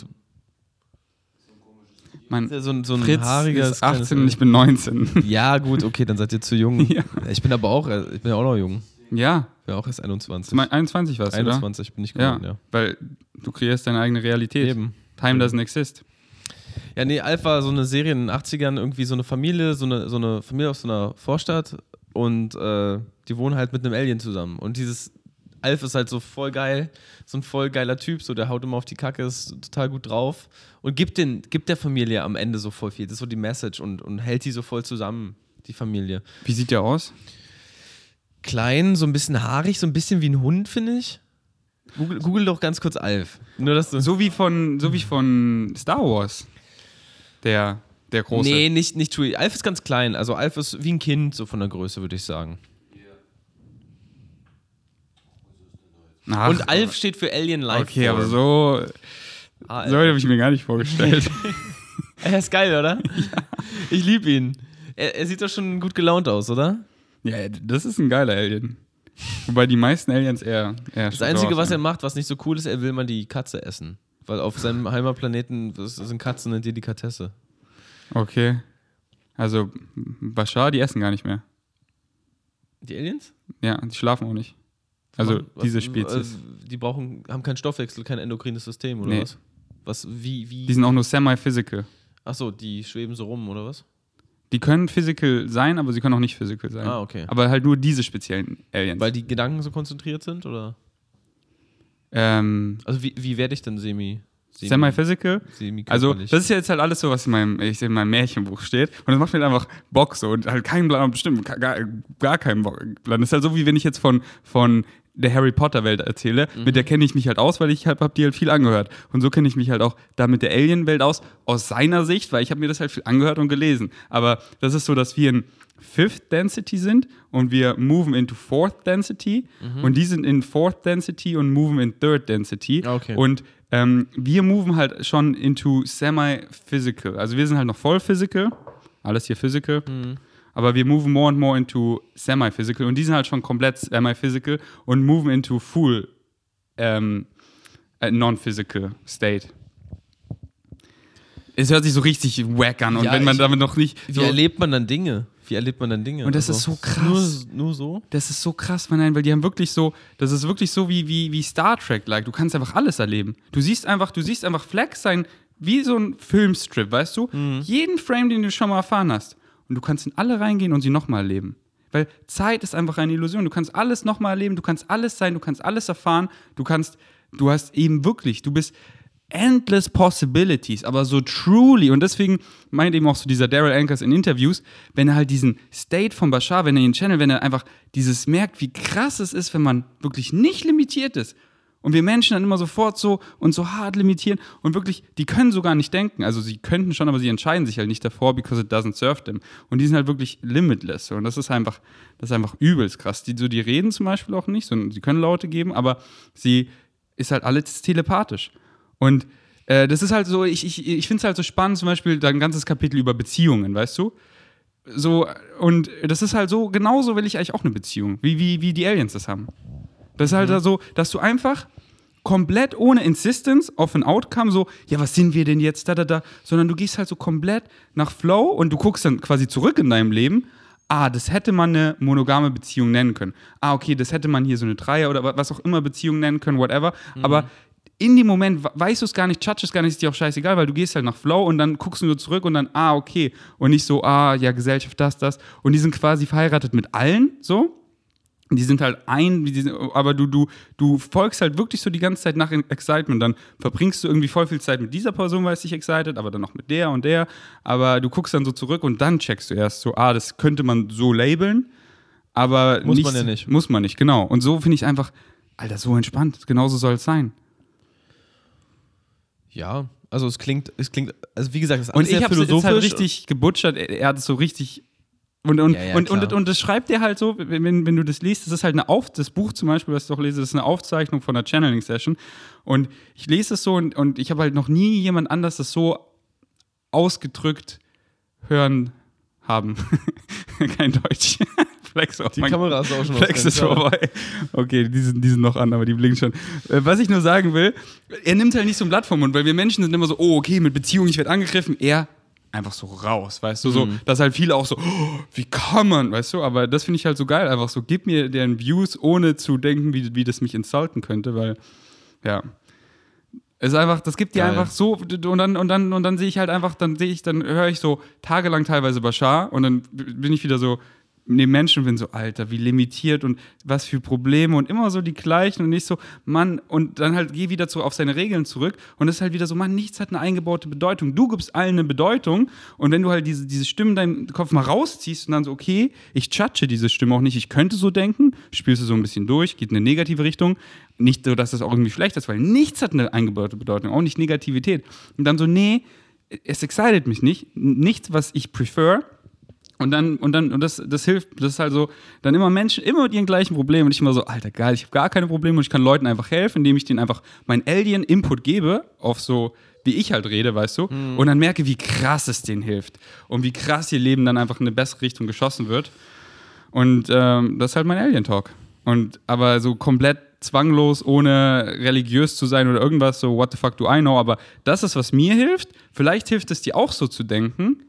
Mein ist ja so ein, so ein Fritz haariger. ist 18 und ich bin 19. Ja, gut, okay, dann seid ihr zu jung. Ja. Ich bin aber auch, äh, ich bin ja auch noch jung. ja, Ich bin auch erst 21. du meinst 21 warst du, 21 bin ich geworden, Ja, ja. weil du kreierst deine eigene Realität. Eben. Time doesn't exist. Ja, nee, Alf war so eine Serie in den 80ern, irgendwie so eine Familie, so eine, so eine Familie aus so einer Vorstadt und äh, die wohnen halt mit einem Alien zusammen. Und dieses Alf ist halt so voll geil, so ein voll geiler Typ, so der haut immer auf die Kacke, ist total gut drauf und gibt, den, gibt der Familie am Ende so voll viel. Das ist so die Message und, und hält die so voll zusammen, die Familie. Wie sieht der aus? Klein, so ein bisschen haarig, so ein bisschen wie ein Hund, finde ich. Google, Google doch ganz kurz Alf. Nur dass du. So wie von, so wie von Star Wars. Der, der große. Nee, nicht, nicht Chewie. Alf ist ganz klein. Also Alf ist wie ein Kind, so von der Größe, würde ich sagen. Ach, Und Alf steht für Alien Life. Okay, aber Form. so, Ah, so habe ich mir gar nicht vorgestellt. Er ist geil, oder? Ich liebe ihn. Er, er sieht doch schon gut gelaunt aus, oder? Ja, das ist ein geiler Alien. Wobei die meisten Aliens eher. eher Das Einzige, was er macht, was nicht so cool ist, er will mal die Katze essen. Weil auf seinem Heimatplaneten sind Katzen eine Delikatesse. Okay. Also, Bashar, die essen gar nicht mehr. Die Aliens? Ja, die schlafen auch nicht. Also, Was- diese äh, Spezies. Die brauchen, haben keinen Stoffwechsel, kein endokrines System, oder Nee. was? Was, wie, wie? Die sind auch nur semi-physical. Achso, die schweben so rum, oder was? Die können physical sein, aber sie können auch nicht physical sein. Ah, okay. Aber halt nur diese speziellen Aliens. Weil die Gedanken so konzentriert sind, oder? ähm, Also wie, wie werde ich denn semi? semi semi-physical. semi Also, das ist ja jetzt halt alles so, was in meinem, ich, in meinem Märchenbuch steht. Und das macht mir einfach Bock so. Und halt keinen Plan, bestimmt, gar, gar keinen Bock. Plan. Das ist halt so, wie wenn ich jetzt von, von der Harry Potter-Welt erzähle. Mit der kenne ich mich halt aus, weil ich halt, hab die halt viel angehört. Und so kenne ich mich halt auch da mit der Alien-Welt aus, aus seiner Sicht, weil ich habe mir das halt viel angehört und gelesen. Aber das ist so, dass wir in Fifth Density sind und wir moven into Fourth Density. Und die sind in Fourth Density und moven in Third Density. Ah, okay. Und ähm, wir moven halt schon into semi-physical. Also wir sind halt noch voll physical, alles hier physical, aber wir moven more and more into semi-physical und die sind halt schon komplett semi-physical und moven into full ähm, äh, non-physical state. Es hört sich so richtig wack an und Ja, wenn man ich- damit noch nicht Wie so, erlebt man dann Dinge? Wie erlebt man dann Dinge? Und das ist so krass. Nur, nur so? Das ist so krass, weil, nein, weil die haben wirklich so, das ist wirklich so wie, wie, wie Star Trek-like. Du kannst einfach alles erleben. Du siehst einfach, du siehst einfach Flex sein, wie so ein Filmstrip, weißt du? Jeden Frame, den du schon mal erfahren hast. Und du kannst in alle reingehen und sie nochmal erleben. Weil Zeit ist einfach eine Illusion. Du kannst alles nochmal erleben, du kannst alles sein, du kannst alles erfahren, du kannst, du hast eben wirklich, du bist endless possibilities, aber so truly. Und deswegen meint eben auch so dieser Daryl Ankers in Interviews, wenn er halt diesen State von Bashar, wenn er ihn channelt, wenn er einfach dieses merkt, wie krass es ist, wenn man wirklich nicht limitiert ist. Und wir Menschen dann immer sofort so und so hart limitieren und wirklich, die können sogar nicht denken. Also sie könnten schon, aber sie entscheiden sich halt nicht davor, because it doesn't serve them. Und die sind halt wirklich limitless. Und das ist einfach, das ist einfach übelst krass. Die, so, die reden zum Beispiel auch nicht, sondern sie können Laute geben, aber sie ist halt alles telepathisch. Und äh, das ist halt so, ich, ich, ich finde es halt so spannend, zum Beispiel ein ganzes Kapitel über Beziehungen, weißt du? So, und das ist halt so, genauso will ich eigentlich auch eine Beziehung, wie, wie, wie die Aliens das haben. Das ist halt da so, dass du einfach komplett ohne Insistence auf ein Outcome so, ja, was sind wir denn jetzt, da, da, da, sondern du gehst halt so komplett nach Flow und du guckst dann quasi zurück in deinem Leben. Ah, das hätte man eine monogame Beziehung nennen können. Ah, okay, das hätte man hier so eine Dreier oder wa- was auch immer Beziehung nennen können, whatever. Aber in dem Moment we- weißt du es gar nicht, judge es gar nicht, ist dir auch scheißegal, weil du gehst halt nach Flow und dann guckst du nur zurück und dann, ah, okay. Und nicht so, ah, ja, Gesellschaft, das, das. Und die sind quasi verheiratet mit allen, so. Die sind halt ein, sind, aber du, du, du folgst halt wirklich so die ganze Zeit nach Excitement. Dann verbringst du irgendwie voll viel Zeit mit dieser Person, weil es dich excited, aber dann noch mit der und der. Aber du guckst dann so zurück und dann checkst du erst so, ah, das könnte man so labeln, aber Muss man ja nicht. Muss man nicht, genau. Und so finde ich einfach, Alter, so entspannt. Genauso soll es sein. Ja, also es klingt, es klingt, also wie gesagt, es ist Und alles ich sehr habe es philosophisch. halt richtig gebutschert. Er, er hat es so richtig. Und, und, Ja, ja, und, und, und das schreibt er halt so, wenn, wenn du das liest, das ist halt eine Auf, das Buch zum Beispiel, was ich doch lese, das ist eine Aufzeichnung von einer Channeling-Session. Und ich lese es so und, und ich habe halt noch nie jemand anders das so ausgedrückt hören haben. Kein Deutsch. Flex auch. Die mein- Kamera ist auch schon Flex auf ist vorbei. Okay, die sind, die sind noch an, aber die blinken schon. Äh, Was ich nur sagen will, er nimmt halt nicht so ein Blatt vom Mund, weil wir Menschen sind immer so, oh, okay, mit Beziehung, ich werde angegriffen. Er einfach so raus, weißt du, so, dass halt viele auch so, oh, wie kann man, weißt du, aber das finde ich halt so geil, einfach so, gib mir deren Views, ohne zu denken, wie, wie das mich insulten könnte, weil, ja. Es ist einfach, das gibt dir einfach so, und dann, und dann, und dann sehe ich halt einfach, dann sehe ich, dann höre ich so tagelang teilweise Bashar und dann bin ich wieder so neben Menschen bin so, Alter, wie limitiert und was für Probleme und immer so die gleichen und nicht so, Mann, und dann halt geh wieder zu, auf seine Regeln zurück und es ist halt wieder so, Mann, nichts hat eine eingebaute Bedeutung. Du gibst allen eine Bedeutung und wenn du halt diese, diese Stimmen in deinem Kopf mal rausziehst und dann so, okay, ich judge diese Stimme auch nicht, ich könnte so denken, spielst du so ein bisschen durch, geht in eine negative Richtung, nicht so, dass das auch irgendwie schlecht ist, weil nichts hat eine eingebaute Bedeutung, auch nicht Negativität. Und dann so, nee, es excited mich nicht, nichts, was ich prefer, und dann, und dann, und das, das hilft, das ist halt so, dann immer Menschen, immer mit ihren gleichen Problemen und ich immer so, Alter, geil, ich habe gar keine Probleme und ich kann Leuten einfach helfen, indem ich denen einfach meinen Alien-Input gebe, auf so, wie ich halt rede, weißt du, und dann merke, wie krass es denen hilft und wie krass ihr Leben dann einfach in eine bessere Richtung geschossen wird. Und ähm, das ist halt mein Alien-Talk. Und aber so komplett zwanglos, ohne religiös zu sein oder irgendwas, so what the fuck do I know, aber das ist, was mir hilft. Vielleicht hilft es dir auch so zu denken,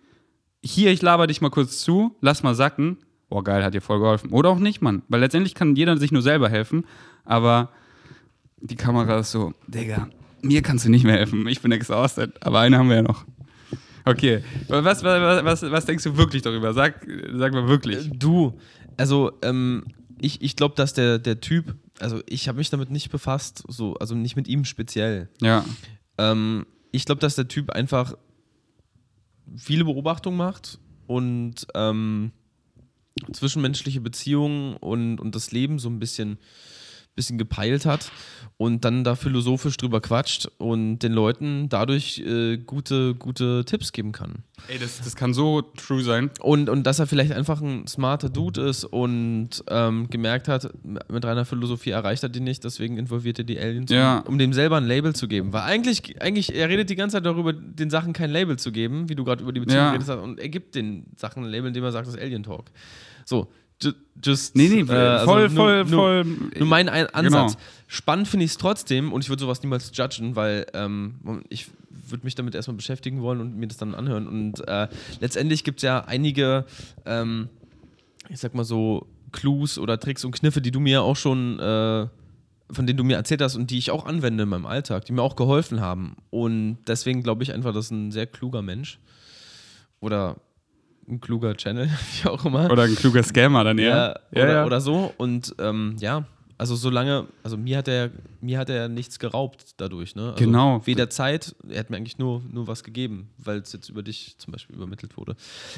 hier, ich laber dich mal kurz zu, lass mal sacken. Boah, geil, hat dir voll geholfen. Oder auch nicht, Mann. Weil letztendlich kann jeder sich nur selber helfen. Aber die Kamera ist so, Digga, mir kannst du nicht mehr helfen. Ich bin exhausted. Aber eine haben wir ja noch. Okay, was, was, was, was denkst du wirklich darüber? Sag, sag mal wirklich. Du, also ähm, ich, ich glaube, dass der, der Typ, also ich habe mich damit nicht befasst, so, also nicht mit ihm speziell. Ja, Ähm, ich glaube, dass der Typ einfach viele Beobachtungen macht und ähm, zwischenmenschliche Beziehungen und, und das Leben so ein bisschen bisschen gepeilt hat und dann da philosophisch drüber quatscht und den Leuten dadurch äh, gute, gute Tipps geben kann. Ey, das, das kann so true sein. Und, und dass er vielleicht einfach ein smarter Dude ist und ähm, gemerkt hat, mit reiner Philosophie erreicht er die nicht, deswegen involviert er die Aliens, Ja. um, um dem selber ein Label zu geben. Weil eigentlich, eigentlich, er redet die ganze Zeit darüber, den Sachen kein Label zu geben, wie du gerade über die Beziehung Ja. redest, und er gibt den Sachen ein Label, indem er sagt, das ist Alien Talk. So, just. Nee, nee, äh, also voll, nur- voll, nur, voll. Nur mein ein Ansatz. Genau. Spannend finde ich es trotzdem und ich würde sowas niemals judgen, weil ähm, ich würde mich damit erstmal beschäftigen wollen und mir das dann anhören. Und äh, letztendlich gibt es ja einige, ähm, ich sag mal so, Clues oder Tricks und Kniffe, die du mir auch schon, äh, von denen du mir erzählt hast und die ich auch anwende in meinem Alltag, die mir auch geholfen haben. Und deswegen glaube ich einfach, das ist ein sehr kluger Mensch. Oder ein kluger Channel, wie auch immer. Oder ein kluger Scammer dann eher. Ja, oder, oder so. Und ähm, ja, also solange, also mir hat er, mir hat er nichts geraubt dadurch, ne? Also Genau. Weder Zeit, er hat mir eigentlich nur, nur was gegeben, weil es jetzt über dich zum Beispiel übermittelt wurde.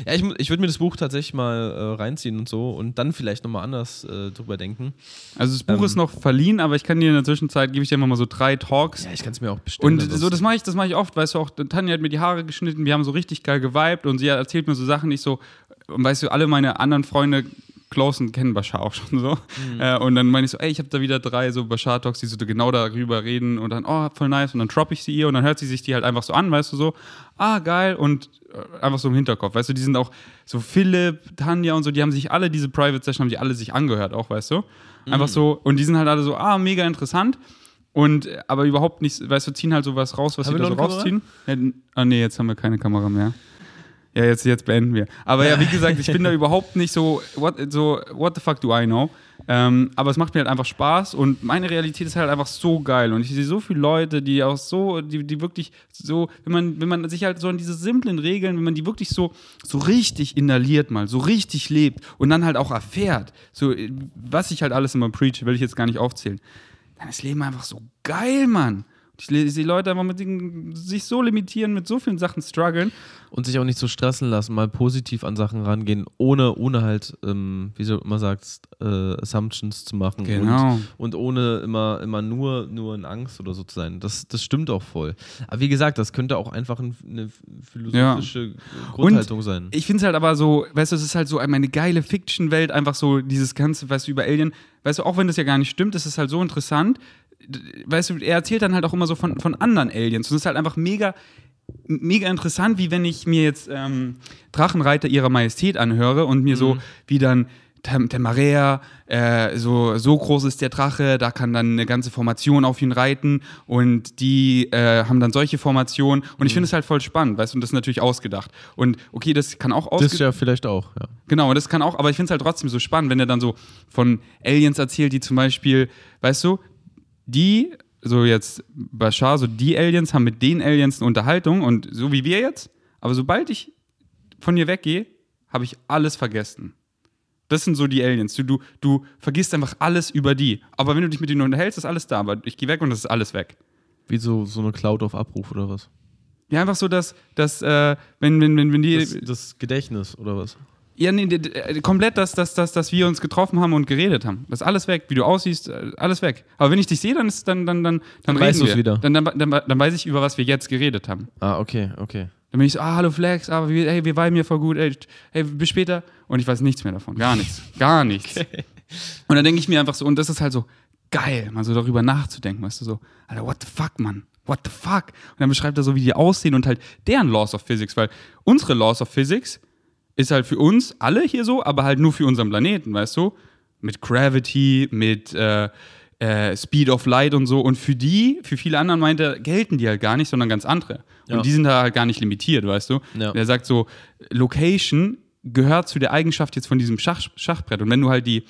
Ja, ich, ich würde mir das Buch tatsächlich mal äh, reinziehen und so und dann vielleicht nochmal anders äh, drüber denken. Also das Buch Ähm. ist noch verliehen, aber ich kann dir in der Zwischenzeit, gebe ich dir immer mal so drei Talks. Ja, ich kann es mir auch bestellen. Und so, das mache ich, das mache ich oft, weißt du auch, Tanja hat mir die Haare geschnitten, wir haben so richtig geil geweibt und sie erzählt mir so Sachen, ich so, und weißt du, alle meine anderen Freunde, Closen kennen Bashar auch schon so. Äh, und dann meine ich so, ey, ich habe da wieder drei so Bashar-Talks, die so genau darüber reden und dann, oh, voll nice. Und dann droppe ich sie ihr und dann hört sie sich die halt einfach so an, weißt du, so, ah, geil. Und äh, einfach so im Hinterkopf, weißt du, die sind auch so Philipp, Tanja und so, die haben sich alle, diese Private Session haben die alle sich angehört auch, weißt du. Einfach so, und die sind halt alle so, ah, mega interessant. Und äh, aber überhaupt nicht, weißt du, ziehen halt sowas raus, was Haben sie da so rausziehen. Ja, n- ah nee, jetzt haben wir keine Kamera mehr. Ja, jetzt, jetzt beenden wir. Aber ja, wie gesagt, ich bin da überhaupt nicht so, what, so, what the fuck do I know? Ähm, aber es macht mir halt einfach Spaß und meine Realität ist halt einfach so geil. Und ich sehe so viele Leute, die auch so, die, die wirklich so, wenn man, wenn man sich halt so an diese simplen Regeln, wenn man die wirklich so, so richtig inhaliert mal, so richtig lebt und dann halt auch erfährt, so, was ich halt alles immer preach, will ich jetzt gar nicht aufzählen, dann ist Leben einfach so geil, Mann. Ich sehe Leute einfach mit den, sich so limitieren, mit so vielen Sachen strugglen. und sich auch nicht so stressen lassen, mal positiv an Sachen rangehen, ohne, ohne halt, ähm, wie du immer sagst, äh, Assumptions zu machen. Genau. Und, und ohne immer, immer nur, nur in Angst oder so zu sein. Das, das stimmt auch voll. Aber wie gesagt, das könnte auch einfach ein, eine philosophische Grundhaltung sein. Ich finde es halt aber so, weißt du, es ist halt so eine geile Fiction-Welt, einfach so dieses ganze, weißt du, über Alien, weißt du, auch wenn das ja gar nicht stimmt, ist halt so interessant. Weißt du, er erzählt dann halt auch immer so von, von anderen Aliens und es ist halt einfach mega, mega interessant, wie wenn ich mir jetzt ähm, Drachenreiter ihrer Majestät anhöre und mir so, wie dann Tem Temarea, äh, so, so groß ist der Drache, da kann dann eine ganze Formation auf ihn reiten und die äh, haben dann solche Formationen und ich finde es halt voll spannend, weißt du, und das ist natürlich ausgedacht. Und okay, das kann auch das ausgedacht ja vielleicht auch, ja. Genau, und das kann auch, aber ich finde es halt trotzdem so spannend, wenn er dann so von Aliens erzählt, die zum Beispiel, weißt du, die, so jetzt Bashar, so die Aliens haben mit den Aliens eine Unterhaltung und so wie wir jetzt, aber sobald ich von hier weggehe, habe ich alles vergessen. Das sind so die Aliens. Du, du, du vergisst einfach alles über die. Aber wenn du dich mit denen unterhältst, ist alles da. Aber ich gehe weg und das ist alles weg. Wie so, so eine Cloud auf Abruf oder was? Ja, einfach so, dass, dass äh, wenn, wenn, wenn, wenn die. Das, das Gedächtnis oder was? Ja, nee, komplett, dass, dass, dass, dass wir uns getroffen haben und geredet haben. Das ist alles weg. Wie du aussiehst, äh, alles weg. Aber wenn ich dich sehe, dann ist dann, dann, dann, dann, Dann weißt du's wir. wieder. Dann, dann, dann, dann weiß ich, über was wir jetzt geredet haben. Ah, okay, okay. Dann bin ich so, ah, hallo Flex, aber wir, hey, wir viben hier voll gut, ey, hey, bis später. Und ich weiß nichts mehr davon. Gar nichts. Gar nichts. Und dann denke ich mir einfach so, und das ist halt so geil, mal so darüber nachzudenken, weißt du, so, Alter, what the fuck, Mann? What the fuck? Und dann beschreibt er so, wie die aussehen und halt deren Laws of Physics, weil unsere Laws of Physics ist halt für uns alle hier so, aber halt nur für unseren Planeten, weißt du? Mit Gravity, mit äh, äh, Speed of Light und so. Und für die, für viele anderen meint er, gelten die halt gar nicht, sondern ganz andere. Ja. Und die sind da halt gar nicht limitiert, weißt du? Ja. Der sagt so, Location gehört zu der Eigenschaft jetzt von diesem Schach, Schachbrett. Und wenn du halt die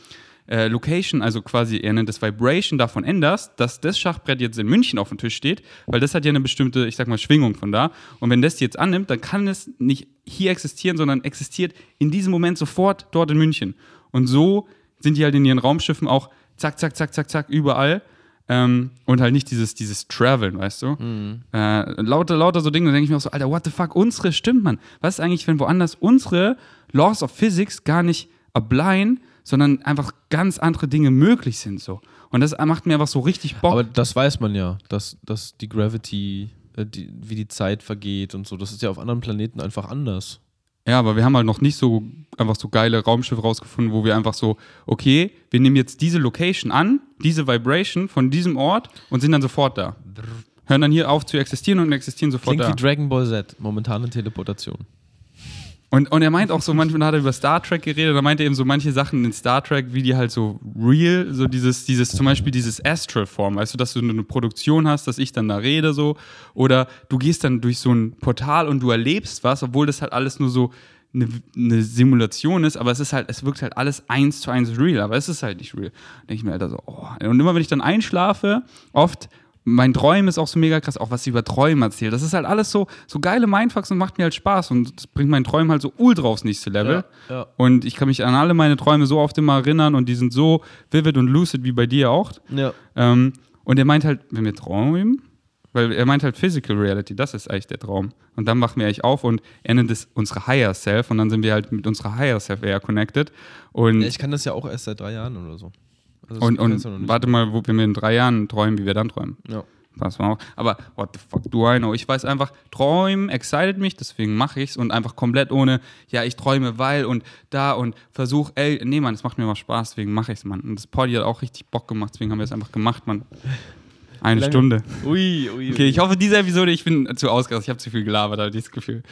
äh, Location, also quasi, er nennt das Vibration, davon änderst, dass das Schachbrett jetzt in München auf dem Tisch steht, weil das hat ja eine bestimmte, ich sag mal, Schwingung von da. Und wenn das die jetzt annimmt, dann kann es nicht hier existieren, sondern existiert in diesem Moment sofort dort in München. Und so sind die halt in ihren Raumschiffen auch zack, zack, zack, zack, zack, überall. Ähm, und halt nicht dieses, dieses Traveln, weißt du? Äh, lauter, lauter so Dinge, da denke ich mir auch so, Alter, what the fuck, unsere stimmt, man. Was ist eigentlich, wenn woanders unsere Laws of Physics gar nicht applyen, sondern einfach ganz andere Dinge möglich sind so. Und das macht mir einfach so richtig Bock. Aber das weiß man ja, dass, dass die Gravity, äh, die, wie die Zeit vergeht und so, das ist ja auf anderen Planeten einfach anders. Ja, aber wir haben halt noch nicht so einfach so geile Raumschiffe rausgefunden, wo wir einfach so, okay, wir nehmen jetzt diese Location an, diese Vibration von diesem Ort und sind dann sofort da. Hören dann hier auf zu existieren und existieren sofort Klingt da. wie Dragon Ball Z, momentane Teleportation. Und, und er meint auch so, manchmal hat er über Star Trek geredet, da meint er eben so manche Sachen in Star Trek, wie die halt so real, so dieses, dieses, zum Beispiel dieses Astral-Form, weißt du, dass du eine Produktion hast, dass ich dann da rede so, oder du gehst dann durch so ein Portal und du erlebst was, obwohl das halt alles nur so eine, eine Simulation ist, aber es ist halt, es wirkt halt alles eins zu eins real, aber es ist halt nicht real. Denke ich mir halt so, oh. Und immer wenn ich dann einschlafe, oft mein Träumen ist auch so mega krass, auch was sie über Träume erzählt. Das ist halt alles so, so geile Mindfucks und macht mir halt Spaß und das bringt meinen Träumen halt so ultra aufs nächste Level. Ja, ja. Und ich kann mich an alle meine Träume so oft immer erinnern und die sind so vivid und lucid wie bei dir auch. Ja. Ähm, und er meint halt, wenn wir träumen, weil er meint halt Physical Reality, das ist eigentlich der Traum. Und dann machen wir eigentlich auf und er nennt es unsere Higher Self und dann sind wir halt mit unserer Higher Self eher connected. Und, ja. Ich kann das ja auch erst seit drei Jahren oder so. Und, und warte mal, wo, wir in drei Jahren träumen, wie wir dann träumen. Ja. Pass mal auf. Aber what the fuck do I know? Ich weiß einfach, träumen excited mich, deswegen mache ich's und einfach komplett ohne, ja, ich träume, weil und da und versuch, ey, nee, Mann, es macht mir mal Spaß, deswegen mache ich's, Mann. Und das Poddy hat auch richtig Bock gemacht, deswegen haben wir es einfach gemacht, Mann. Eine Stunde. Ui, ui, Okay, ich hoffe, diese Episode, ich bin zu ausgerastet, ich habe zu viel gelabert, habe ich das Gefühl.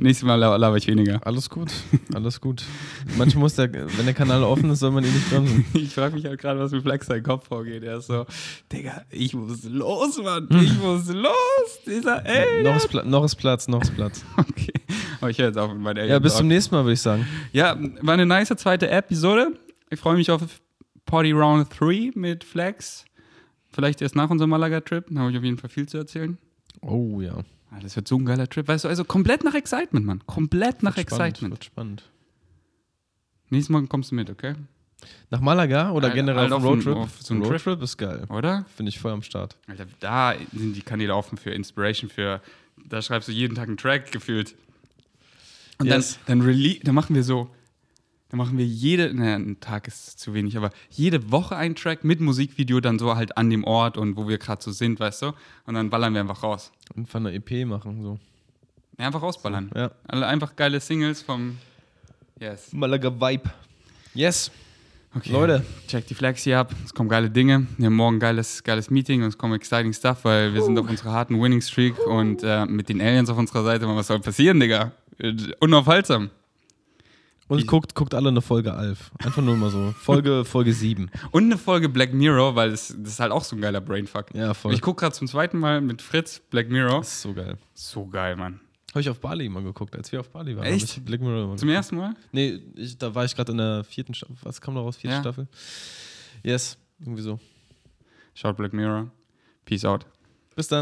Nächstes Mal la- laber ich weniger. Alles gut, alles gut. Manchmal muss der, wenn der Kanal offen ist, soll man ihn nicht bremsen. Ich frage mich halt gerade, was mit Flex sein Kopf vorgeht. Er ist so, Digga, ich muss los, Mann. Ich muss los. Dieser, ey. noch, ist Pla noch ist Platz, noch ist Platz. Okay. Aber ich höre jetzt auf mit meinen Ja, bis zum nächsten Mal, würde ich sagen. Ja, war eine nice zweite Episode. Ich freue mich auf Party Round 3 mit Flex. Vielleicht erst nach unserem Malaga-Trip. Da habe ich auf jeden Fall viel zu erzählen. Oh ja. Ah, Das wird so ein geiler Trip. Weißt du, also komplett nach Excitement, Mann. Komplett nach spannend, Excitement. Wird spannend. Nächstes Mal kommst du mit, okay? Nach Malaga oder Halt- generell auf Roadtrip? auf so Trip. Roadtrip ist geil. Oder? Finde ich voll am Start. Alter, da sind die Kanäle offen für Inspiration, für, da schreibst du jeden Tag einen Track gefühlt. Und Yes. dann, dann, dann machen wir so, dann machen wir jede, naja, ein Tag ist zu wenig, aber jede Woche einen Track mit Musikvideo dann so halt an dem Ort und wo wir gerade so sind, weißt du? Und dann ballern wir einfach raus. Und von der EP machen, so. Ja, einfach rausballern. Ja. Alle einfach geile Singles vom, yes. Malaga Vibe. Yes. Okay. Leute. Check die Flags hier ab. Es kommen geile Dinge. Wir haben morgen ein geiles, geiles Meeting und es kommen exciting stuff, weil wir sind auf unserer harten Winning Streak und äh, mit den Aliens auf unserer Seite. Was soll passieren, Digga? Äh, Unaufhaltsam. Und Ich- guckt, guckt alle eine Folge Alf. Einfach nur mal so. Folge, Folge 7. Und eine Folge Black Mirror, weil das, das ist halt auch so ein geiler Brainfuck. Ja, voll. Ich gucke gerade zum zweiten Mal mit Fritz Black Mirror. Das ist so geil. So geil, Mann. Habe ich auf Bali mal geguckt, als wir auf Bali waren. Echt? Black Mirror Zum geguckt. ersten Mal? Nee, ich, da war ich gerade in der vierten Staffel. Was kam da raus? Vierte Ja. Staffel? Yes, irgendwie so. Schaut Black Mirror. Peace out. Bis dann.